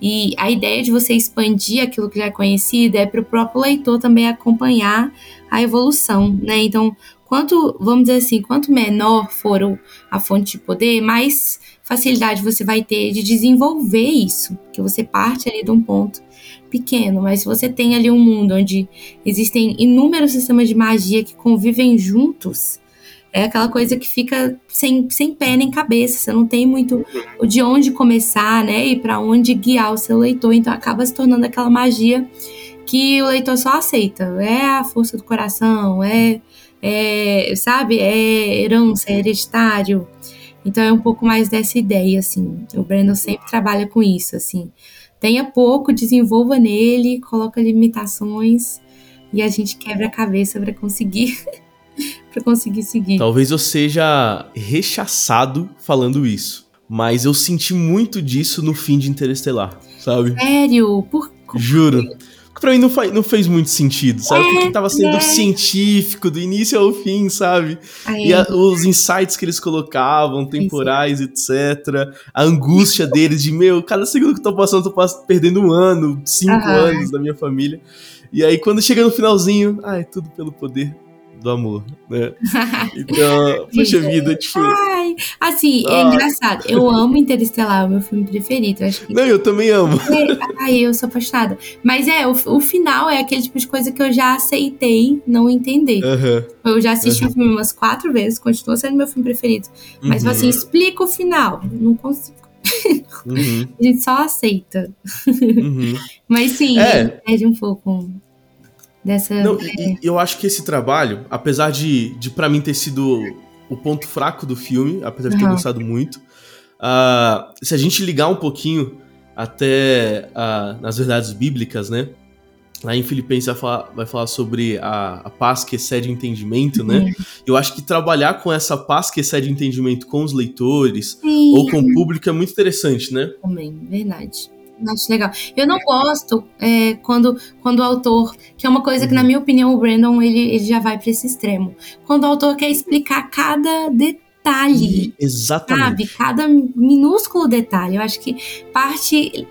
e a ideia de você expandir aquilo que já é conhecido é para o próprio leitor também acompanhar a evolução, né? Então quanto vamos dizer assim quanto menor for a fonte de poder mais facilidade você vai ter de desenvolver isso, que você parte ali de um ponto pequeno, mas se você tem ali um mundo onde existem inúmeros sistemas de magia que convivem juntos, é aquela coisa que fica sem, sem pé nem cabeça, você não tem muito de onde começar, né, e para onde guiar o seu leitor, então acaba se tornando aquela magia que o leitor só aceita, é a força do coração, é, é sabe, é herança, é hereditário, então é um pouco mais dessa ideia, assim. O Brandon sempre trabalha com isso, assim. Tenha pouco, desenvolva nele, coloca limitações e a gente quebra a cabeça para conseguir para conseguir seguir. Talvez eu seja rechaçado falando isso, mas eu senti muito disso no fim de Interestelar, sabe? Sério? Por Juro pra mim não, faz, não fez muito sentido, sabe? É, Porque tava sendo é. científico do início ao fim, sabe? E a, os insights que eles colocavam, temporais, etc. A angústia deles de, meu, cada segundo que eu tô passando, eu tô perdendo um ano, cinco anos da minha família. E aí, quando chega no finalzinho, ah, é tudo pelo poder do amor, né? Então, poxa vida, tipo. Ai, assim, é ah. engraçado. Eu amo Interestelar, é o meu filme preferido. Acho que... Não, eu também amo. É, ai, eu sou apaixonada. Mas é, o, o final é aquele tipo de coisa que eu já aceitei não entender. Eu já assisti o filme umas quatro vezes, continua sendo meu filme preferido. Mas, uhum. assim, explica o final. Não consigo. Uhum. A gente só aceita. Uhum. Mas sim, é. perde um pouco dessa. Não, e, eu acho que esse trabalho, apesar de, de para mim ter sido o ponto fraco do filme, apesar de ter uhum. gostado muito, uh, se a gente ligar um pouquinho até uh, nas verdades bíblicas, né? Lá em Filipenses vai falar, vai falar sobre a, a, paz que excede entendimento, né? Uhum. Eu acho que trabalhar com essa paz que excede entendimento com os leitores Sim. ou com o público é muito interessante, né? Também, verdade acho legal. Eu não gosto é, quando, quando o autor, que é uma coisa que, na minha opinião, o Brandon ele, ele já vai para esse extremo. Quando o autor quer explicar cada detalhe. Exatamente. Sabe? Cada minúsculo detalhe. Eu acho que parte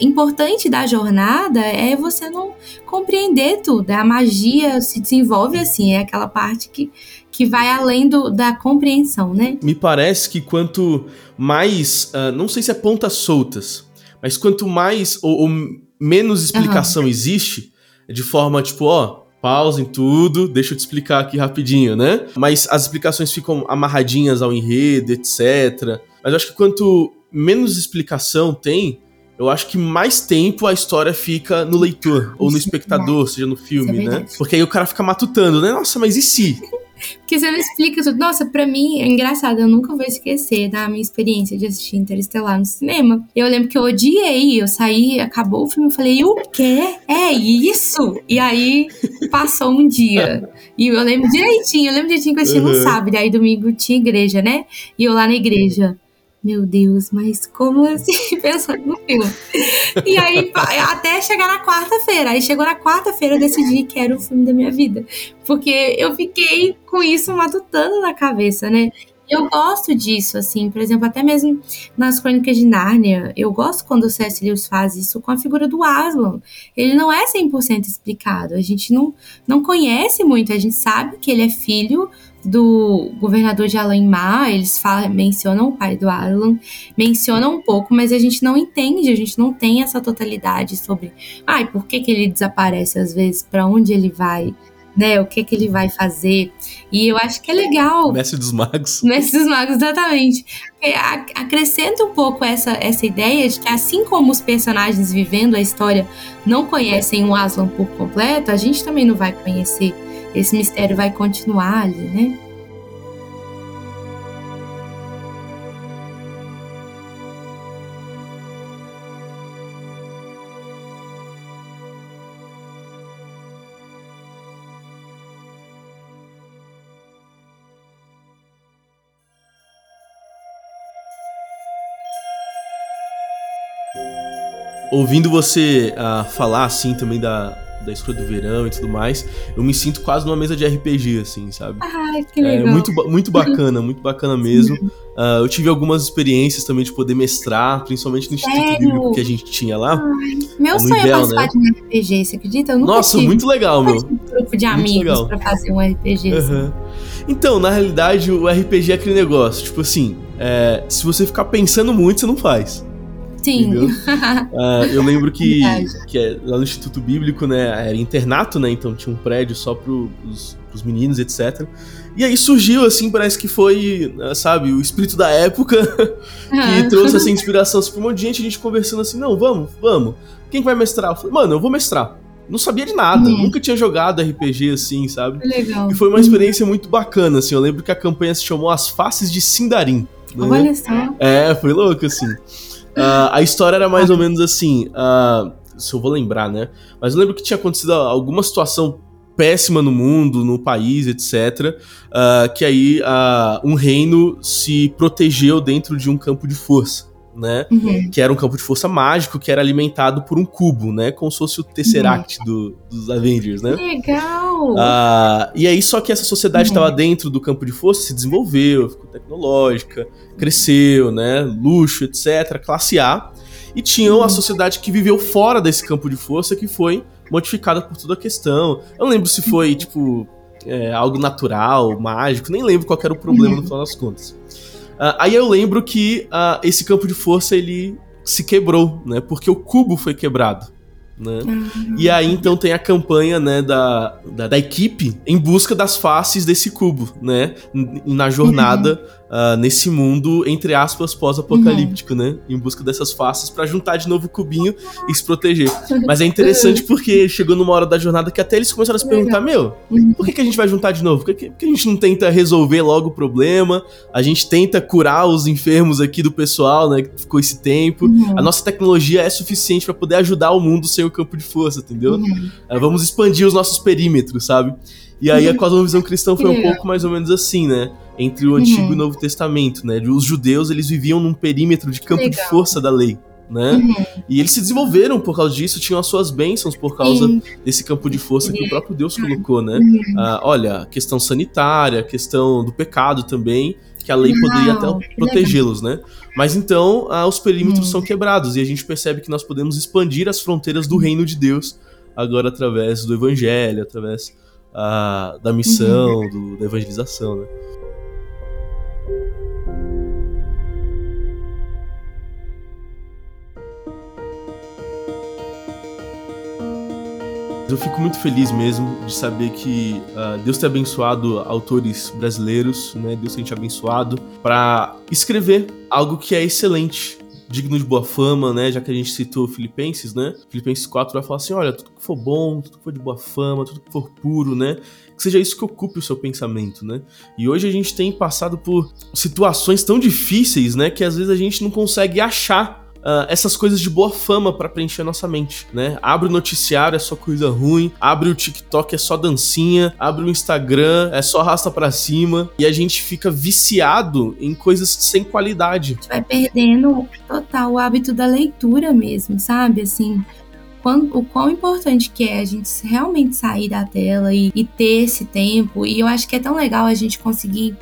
importante da jornada é você não compreender tudo. A magia se desenvolve assim, é aquela parte que, que vai além do, da compreensão, né? Me parece que quanto mais, uh, não sei se é pontas soltas, mas quanto mais ou, ou menos explicação uhum. existe, de forma tipo, ó, pausem tudo, deixa eu te explicar aqui rapidinho, né? Mas as explicações ficam amarradinhas ao enredo, etc. Mas eu acho que quanto menos explicação tem, eu acho que mais tempo a história fica no leitor, ou no espectador, seja no filme, é né? Porque aí o cara fica matutando, né? Nossa, mas e se? Porque você não explica tudo. Nossa, pra mim é engraçado, eu nunca vou esquecer da minha experiência de assistir Interestelar no cinema. Eu lembro que eu odiei, eu saí, acabou o filme, eu falei, o quê? É isso? E aí passou um dia. E eu lembro direitinho, eu lembro direitinho que eu assisti uhum. no sábado, aí domingo tinha igreja, né? E eu lá na igreja meu Deus, mas como assim? Pensando no filme. E aí, até chegar na quarta-feira. Aí chegou na quarta-feira, eu decidi que era o filme da minha vida. Porque eu fiquei com isso matutando na cabeça, né? Eu gosto disso, assim, por exemplo, até mesmo nas Crônicas de Nárnia, eu gosto quando o C.S. Lewis faz isso com a figura do Aslan. Ele não é 100% explicado, a gente não, não conhece muito, a gente sabe que ele é filho do governador de Alanmar, eles falam, mencionam o pai do Aslan, mencionam um pouco, mas a gente não entende, a gente não tem essa totalidade sobre, ai, por que, que ele desaparece às vezes, para onde ele vai. né? O que que ele vai fazer. E eu acho que é legal. Mestre dos Magos. Mestre dos Magos, exatamente. Acrescenta um pouco essa, essa ideia de que, assim como os personagens vivendo a história não conhecem o Aslan por completo, a gente também não vai conhecer. Esse mistério vai continuar ali, né? ouvindo você uh, falar assim também da, da escolha do verão e tudo mais, eu me sinto quase numa mesa de RPG, assim, sabe? Ai, que legal. É muito, muito bacana, muito bacana mesmo. Uh, eu tive algumas experiências também de poder mestrar, principalmente no Instituto Sério? Bíblico que a gente tinha lá. Ai, meu sonho é participar né? de um RPG, você acredita? Eu nunca Nossa, tive. muito legal, meu. Um grupo de amigos pra fazer um RPG. Uhum. Assim. Então, na realidade, o RPG é aquele negócio, tipo assim, é, se você ficar pensando muito, você não faz. Sim. uh, eu lembro que, que é, lá no Instituto Bíblico, né, era internato, né, então tinha um prédio só pros, pros meninos, etc. E aí surgiu, assim, parece que foi, ah, sabe, o espírito da época que trouxe essa inspiração. Assim, um monte de gente, a gente conversando assim, não, vamos, vamos. Quem vai mestrar? Eu falei, mano, eu vou mestrar. Não sabia de nada, uhum. nunca tinha jogado RPG assim, sabe? Legal. E foi uma experiência muito bacana, assim. Eu lembro que a campanha se chamou As Faces de Sindarim. Né? Olha só. É, foi louco, assim. Uh, a história era mais ou menos assim. Uh, se eu vou lembrar, né? Mas eu lembro que tinha acontecido alguma situação péssima no mundo, no país, etc. Uh, ah, que aí um reino se protegeu dentro de um campo de força né? Uhum. Que era um campo de força mágico que era alimentado por um cubo, né? Como se fosse o Tesseract uhum. do, dos Avengers, né? Legal! Ah, e aí, só que essa sociedade estava uhum. dentro do campo de força, se desenvolveu, ficou tecnológica, cresceu, né? Luxo, etc. Classe A. E tinha a sociedade que viveu fora desse campo de força, que foi modificada por toda a questão. Eu não lembro se foi, uhum. tipo, é, algo natural, mágico, nem lembro qual era o problema no uhum. final das contas. Uh, aí eu lembro que uh, esse campo de força ele se quebrou, né? Porque o cubo foi quebrado. Né? Uhum. E aí então tem a campanha né, da, da, da, equipe em busca das faces desse cubo, né? Na jornada uhum uh, nesse mundo, entre aspas, pós-apocalíptico, uhum. né? Em busca dessas faces para juntar de novo o cubinho e se proteger. Mas é interessante porque chegou numa hora da jornada que até eles começaram a se perguntar: meu, uhum. por que, que a gente vai juntar de novo? Por que, que a gente não tenta resolver logo o problema? A gente tenta curar os enfermos aqui do pessoal, né? Que ficou esse tempo. Uhum. A nossa tecnologia é suficiente para poder ajudar o mundo sem o campo de força, entendeu? Uhum. Uh, vamos expandir os nossos perímetros, sabe? E aí a cosmovisão cristã foi um pouco mais ou menos assim, né? Entre o Antigo uhum. e o Novo Testamento, né? Os judeus, eles viviam num perímetro de campo de força da lei. Né? Uhum. E eles se desenvolveram por causa disso, tinham as suas bênçãos por causa Sim. desse campo de força que o próprio Deus colocou, né? Uhum. Ah, olha, questão sanitária, questão do pecado também, que a lei poderia até protegê-los, né? Mas então ah, os perímetros uhum. são quebrados e a gente percebe que nós podemos expandir as fronteiras do reino de Deus agora através do evangelho, através a, da missão, uhum. do, da evangelização, né? Eu fico muito feliz mesmo de saber que uh, Deus tem abençoado autores brasileiros, né? Deus tem te abençoado para escrever algo que é excelente, digno de boa fama, né? Já que a gente citou Filipenses, né? Filipenses 4 vai falar assim: olha, tudo que for bom, tudo que for de boa fama, tudo que for puro, né? Que seja isso que ocupe o seu pensamento, né? E hoje a gente tem passado por situações tão difíceis, né? Que às vezes a gente não consegue achar uh, essas coisas de boa fama para preencher nossa mente, né? Abre o noticiário, é só coisa ruim, abre o TikTok, é só dancinha, abre o Instagram, é só arrasta para cima, e a gente fica viciado em coisas sem qualidade. A gente vai perdendo total o hábito da leitura mesmo, sabe? Assim, o quão importante que é a gente realmente sair da tela e, e, ter esse tempo. E eu acho que é tão legal a gente conseguir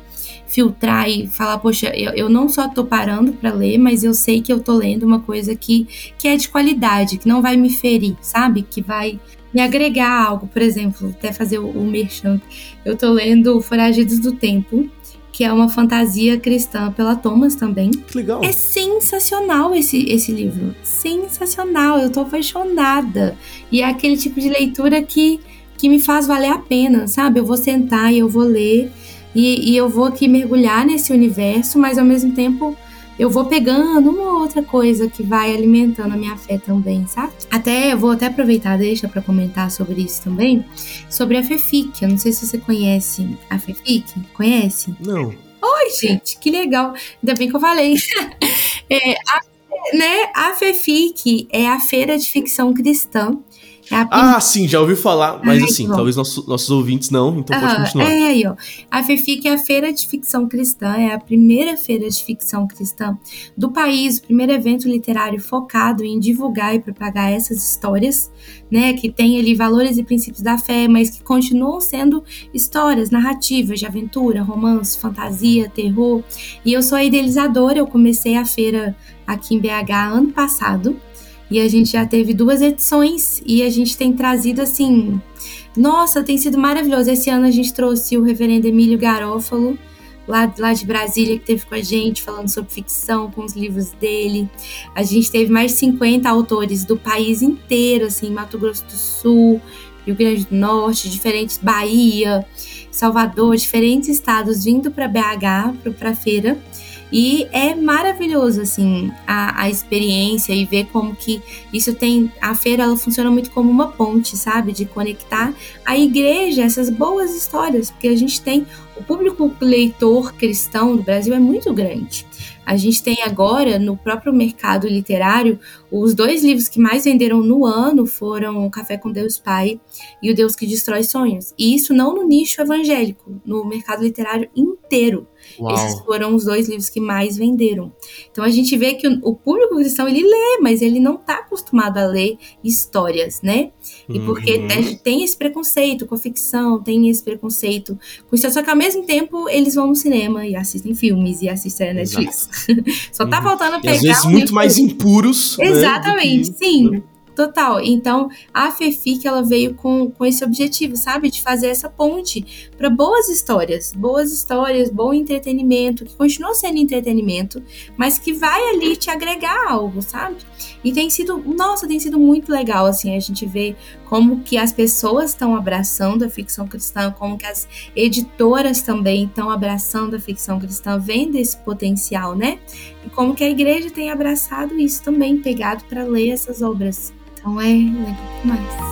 filtrar e falar, poxa, eu, eu não só tô parando para ler, mas eu sei que eu tô lendo uma coisa que, que é de qualidade, que não vai me ferir, sabe? Que vai me agregar algo, por exemplo, até fazer o, o merchan. Eu tô lendo Foragidos do Tempo, que é uma fantasia cristã pela Thomas também. Que legal. É sensacional esse, esse livro. Sensacional. Eu tô apaixonada. E é aquele tipo de leitura que que me faz valer a pena, sabe? Eu vou sentar e eu vou ler e, e eu vou aqui mergulhar nesse universo, mas ao mesmo tempo eu vou pegando uma outra coisa que vai alimentando a minha fé também, sabe? Até eu vou até aproveitar, deixa para comentar sobre isso também, sobre a FEFIC. Eu não sei se você conhece a FEFIC. Conhece? Não. Oi, gente, que legal. Ainda bem que eu falei. é, a, né, a FEFIC é a Feira de Ficção Cristã é ah, sim, já ouvi falar, mas Ai, assim, bom. talvez nossos, nossos ouvintes não, então pode continuar. É aí, ó. A FEFIC é a Feira de Ficção Cristã, é a primeira feira de ficção cristã do país, o primeiro evento literário focado em divulgar e propagar essas histórias, né, que tem ali valores e princípios da fé, mas que continuam sendo histórias, narrativas de aventura, romance, fantasia, terror. E eu sou a idealizadora, eu comecei a feira aqui em BH ano passado. E a gente já teve duas edições e a gente tem trazido assim. Nossa, tem sido maravilhoso. Esse ano a gente trouxe o reverendo Emílio Garófalo, lá, lá de Brasília, que teve com a gente, falando sobre ficção, com os livros dele. A gente teve mais de 50 autores do país inteiro, assim, Mato Grosso do Sul, Rio Grande do Norte, diferentes Bahia, Salvador, diferentes estados vindo para BH, para a feira. E é maravilhoso, assim, a, a experiência e ver como que isso tem. A feira ela funciona muito como uma ponte, sabe? De conectar a igreja, essas boas histórias, porque a gente tem. O público leitor cristão do Brasil é muito grande. A gente tem agora, no próprio mercado literário, os dois livros que mais venderam no ano foram O Café com Deus Pai e O Deus que Destrói Sonhos. E isso não no nicho evangélico, no mercado literário inteiro. Uau. Esses foram os dois livros que mais venderam. Então a gente vê que o, público cristão ele lê, mas ele não está acostumado a ler histórias, né? E porque uhum. tem, tem, esse preconceito com a ficção, tem esse preconceito com isso. Só que ao mesmo tempo eles vão no cinema e assistem filmes e assistem a Netflix. Só tá uhum. faltando pegar. E às vezes muito mais impuros. Né, Exatamente, né, que... sim. Total. Então, a FEFIC ela veio com, com esse objetivo, sabe? De fazer essa ponte para boas histórias. Boas histórias, bom entretenimento, que continua sendo entretenimento, mas que vai ali te agregar algo, sabe? E tem sido, nossa, tem sido muito legal, assim, a gente vê como que as pessoas estão abraçando a ficção cristã, como que as editoras também estão abraçando a ficção cristã, vendo esse potencial, né? E como que a igreja tem abraçado isso também, pegado para ler essas obras. Então é legal demais.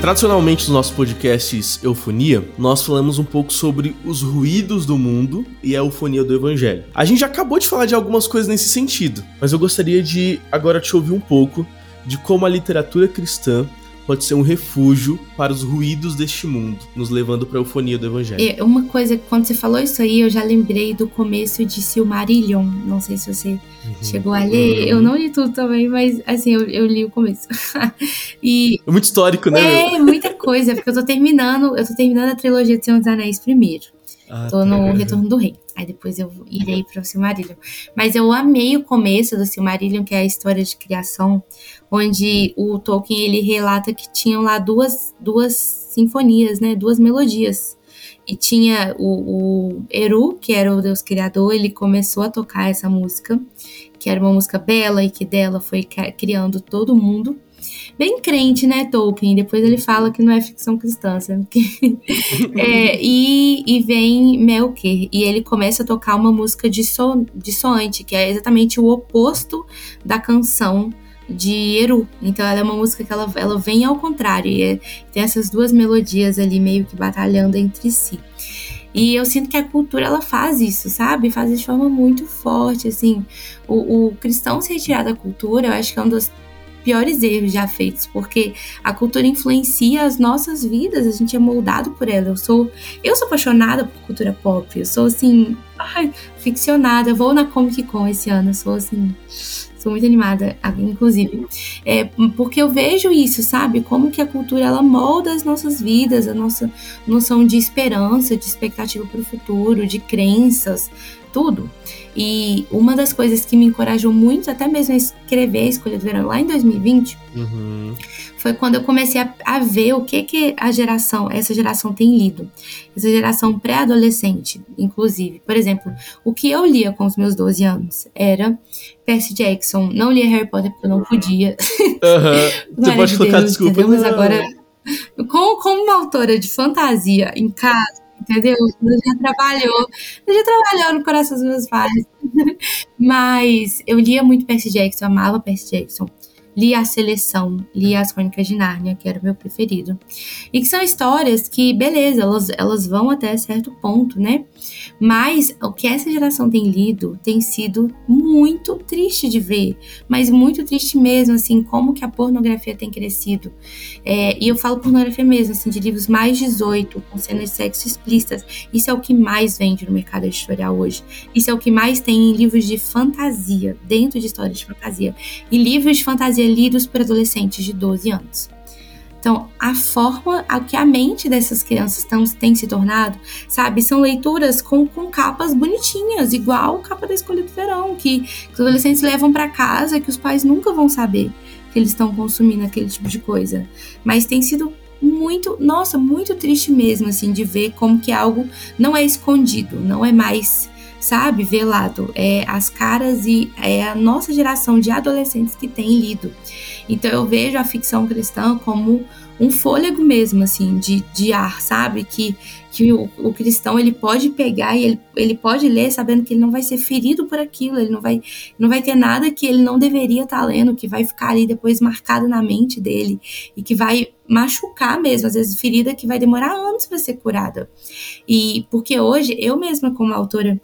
Tradicionalmente nos nossos podcasts Eufonia, nós falamos um pouco sobre os ruídos do mundo e a eufonia do evangelho. A gente já acabou de falar de algumas coisas nesse sentido, mas eu gostaria de agora te ouvir um pouco de como a literatura cristã pode ser um refúgio para os ruídos deste mundo, nos levando para a eufonia do evangelho. É, uma coisa, quando você falou isso aí, eu já lembrei do começo de Silmarillion. Não sei se você uhum. chegou a ler. Uhum. Eu não li tudo também, mas assim, eu, eu li o começo. e é muito histórico, né? É, muita coisa, porque eu tô terminando, eu tô terminando a trilogia de Senhor dos Anéis primeiro. Ah, Tô no tá. Retorno do Rei. Aí depois eu irei para o Silmarillion. Mas eu amei o começo do Silmarillion, que é a história de criação, onde o Tolkien ele relata que tinham lá duas, duas sinfonias, né? Duas melodias. E tinha o, o Eru, que era o deus criador, ele começou a tocar essa música, que era uma música bela e que dela foi criando todo mundo bem crente, né, Tolkien? Depois ele fala que não é ficção cristã, sabe? é, e, e vem Melker, e ele começa a tocar uma música de, so, de soante, que é exatamente o oposto da canção de Eru. Então ela é uma música que ela, ela vem ao contrário, e é, tem essas duas melodias ali meio que batalhando entre si. E eu sinto que a cultura ela faz isso, sabe? Faz de forma muito forte, assim. O, o cristão se retirar da cultura, eu acho que é um dos piores erros já feitos, porque a cultura influencia as nossas vidas, a gente é moldado por ela. Eu sou, eu sou apaixonada por cultura pop, eu sou assim, ai, ficcionada. Eu vou na Comic Con esse ano, eu sou assim, sou muito animada, inclusive, é, porque eu vejo isso, sabe? Como que a cultura ela molda as nossas vidas, a nossa noção de esperança, de expectativa para o futuro, de crenças, tudo. E uma das coisas que me encorajou muito, até mesmo a escrever a Escolha do Verão lá em 2020, uhum. foi quando eu comecei a, a, ver o que, que a geração, essa geração tem lido. Essa geração pré-adolescente, inclusive. Por exemplo, o que eu lia com os meus 12 anos era Percy Jackson. Não lia Harry Potter porque eu não podia. Uhum. Você pode colocar desculpa. Mas agora como, como uma autora de fantasia em casa, entendeu? Ela já trabalhou, ela já trabalhou no coração dos meus pais. Mas eu lia muito Percy Jackson, amava Percy Jackson li a Seleção, li as Crônicas de Nárnia, que era o meu preferido. E que são histórias que, beleza, elas, elas vão até certo ponto, né? Mas o que essa geração tem lido tem sido muito triste de ver, mas muito triste mesmo, assim, como que a pornografia tem crescido. É, e eu falo pornografia mesmo, assim, de livros mais 18, com cenas de sexo explícitas. Isso é o que mais vende no mercado editorial hoje. Isso é o que mais tem em livros de fantasia, dentro de histórias de fantasia. E livros de fantasia lidos por adolescentes de 12 anos. Então, a forma a que a mente dessas crianças tão, tem se tornado, sabe, são leituras com, com capas bonitinhas, igual capa da Escolha do Verão, que, que os adolescentes levam para casa, que os pais nunca vão saber que eles estão consumindo aquele tipo de coisa. Mas tem sido muito, nossa, muito triste mesmo, assim, de ver como que algo não é escondido, não é mais sabe, velado. É as caras e é a nossa geração de adolescentes que tem lido. Então eu vejo a ficção cristã como um fôlego mesmo, assim, de, de ar, sabe? Que, que o, o cristão ele pode pegar e ele, ele pode ler sabendo que ele não vai ser ferido por aquilo, ele não vai, não vai ter nada que ele não deveria estar tá lendo, que vai ficar ali depois marcado na mente dele e que vai machucar mesmo, às vezes ferida que vai demorar anos para ser curada. E porque hoje, eu mesma como autora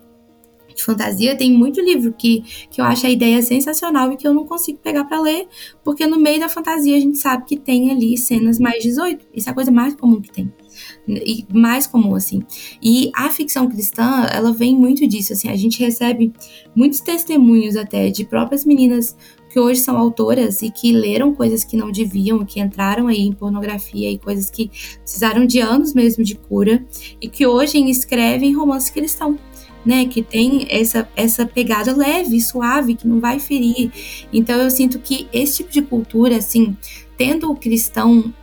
de fantasia, tem muito livro que, que eu acho a ideia sensacional e que eu não consigo pegar para ler, porque no meio da fantasia a gente sabe que tem ali cenas mais 18. Isso é a coisa mais comum que tem. E mais comum, assim. E a ficção cristã, ela vem muito disso, assim. A gente recebe muitos testemunhos até de próprias meninas que hoje são autoras e que leram coisas que não deviam, que entraram aí em pornografia e coisas que precisaram de anos mesmo de cura e que hoje escrevem romance cristão né, que tem essa, essa pegada leve, suave, que não vai ferir. Então eu sinto que esse tipo de cultura, assim, tendo o cristão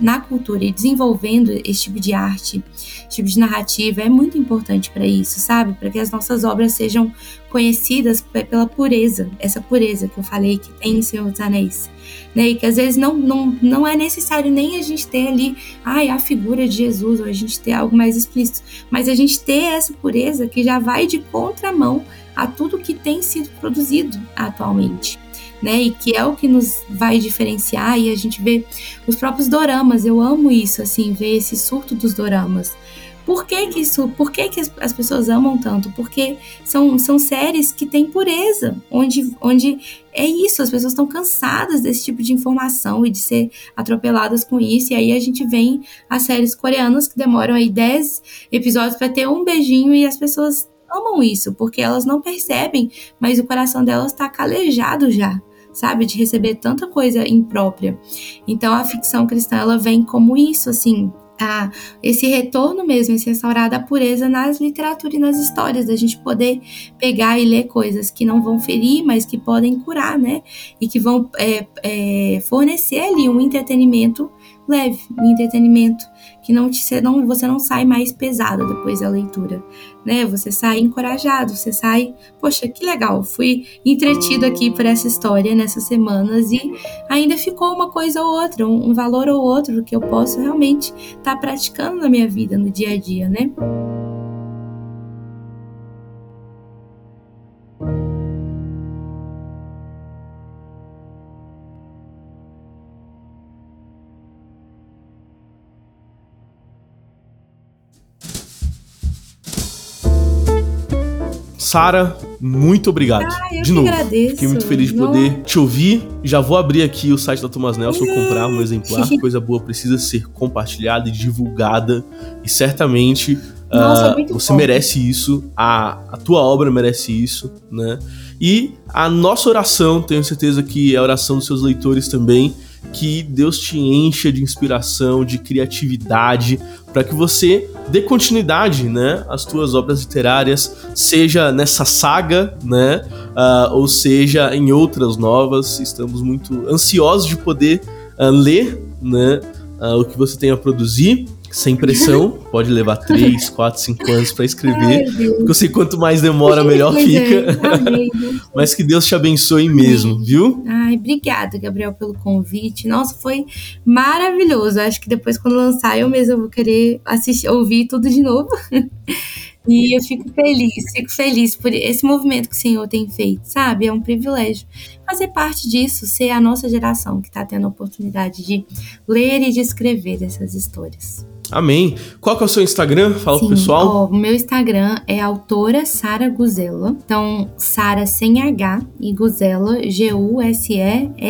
na cultura e desenvolvendo esse tipo de arte, esse tipo de narrativa, é muito importante para isso, sabe? Para que as nossas obras sejam conhecidas pela pureza, essa pureza que eu falei que tem em Senhor dos Anéis. Né? E que às vezes não, não, não é necessário nem a gente ter ali ai, a figura de Jesus, ou a gente ter algo mais explícito, mas a gente ter essa pureza que já vai de contramão a tudo que tem sido produzido atualmente né? E que é o que nos vai diferenciar e a gente vê os próprios doramas. Eu amo isso, assim, ver esse surto dos doramas. Por que, que isso? Por que, que as, as, pessoas amam tanto? Porque são, são séries que têm pureza, onde, onde é isso, as pessoas estão cansadas desse tipo de informação e de ser atropeladas com isso. E aí a gente vem as séries coreanas que demoram aí 10 episódios para ter um beijinho e as pessoas amam isso, porque elas não percebem, mas o coração delas está calejado já sabe? De receber tanta coisa imprópria. Então a ficção cristã ela vem como isso, assim, a, esse retorno mesmo, esse restaurar da pureza nas literaturas e nas histórias, da gente poder pegar e ler coisas que não vão ferir, mas que podem curar, né? E que vão é, é, fornecer ali um entretenimento leve, um entretenimento que não te, não, você não sai mais pesado depois da leitura, né? Você sai encorajado, você sai, poxa, que legal, fui entretido aqui por essa história nessas semanas e ainda ficou uma coisa ou outra, um, um valor ou outro que eu posso realmente estar tá praticando na minha vida, no dia a dia, né? Sara, muito obrigado. Ah, eu de novo. Agradeço. Fiquei muito feliz de poder te ouvir. Já vou abrir aqui o site da Thomas Nelson, comprar um exemplar. Coisa boa precisa ser compartilhada e divulgada. E certamente Nossa, uh, você bom. merece isso. A, a tua obra merece isso, né? E a nossa oração, tenho certeza que é a oração dos seus leitores também, que Deus te encha de inspiração, de criatividade, para que você dê continuidade, né, às tuas obras literárias, seja nessa saga, né, uh, ou seja em outras novas. Estamos muito ansiosos de poder uh, ler, né, uh, o que você tem a produzir. Sem pressão, pode levar 3, 4, 5 anos para escrever. Ai, porque eu sei quanto mais demora, melhor pois fica. É. Amém, Mas que Deus te abençoe mesmo, viu? Ai, obrigada, Gabriel, pelo convite. Nossa, foi maravilhoso. Acho que depois, quando lançar, eu mesma vou querer assistir, ouvir tudo de novo. E eu fico feliz, fico feliz por esse movimento que o Senhor tem feito, sabe? É um privilégio fazer parte disso, ser a nossa geração que está tendo a oportunidade de ler e de escrever essas histórias. Amém. Qual que é o seu Instagram? Fala Sim, pro pessoal. O meu Instagram é autora Sara Guzella. Então, Sara sem H e Guzella, G-U-S-E-L-L-A.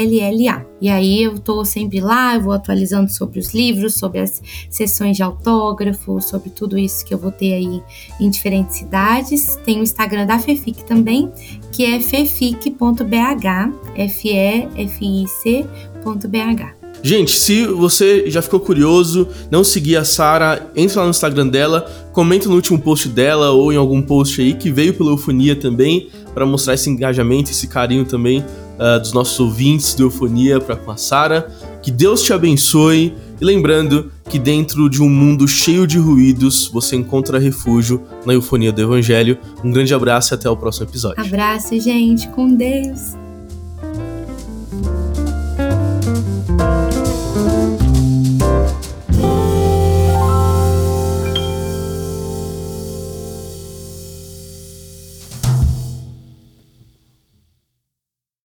E aí eu tô sempre lá, eu vou atualizando sobre os livros, sobre as sessões de autógrafo, sobre tudo isso que eu vou ter aí em diferentes cidades. Tem o Instagram da Fefic também, que é fefic.bh, F-E-F-I-C.bh. Gente, se você já ficou curioso, não seguir a Sara, entre lá no Instagram dela, comenta no último post dela ou em algum post aí que veio pela Eufonia também, para mostrar esse engajamento, esse carinho também uh, dos nossos ouvintes do Eufonia para com a Sara. Que Deus te abençoe. E lembrando que dentro de um mundo cheio de ruídos, você encontra refúgio na eufonia do Evangelho. Um grande abraço e até o próximo episódio. Abraço, gente, com Deus.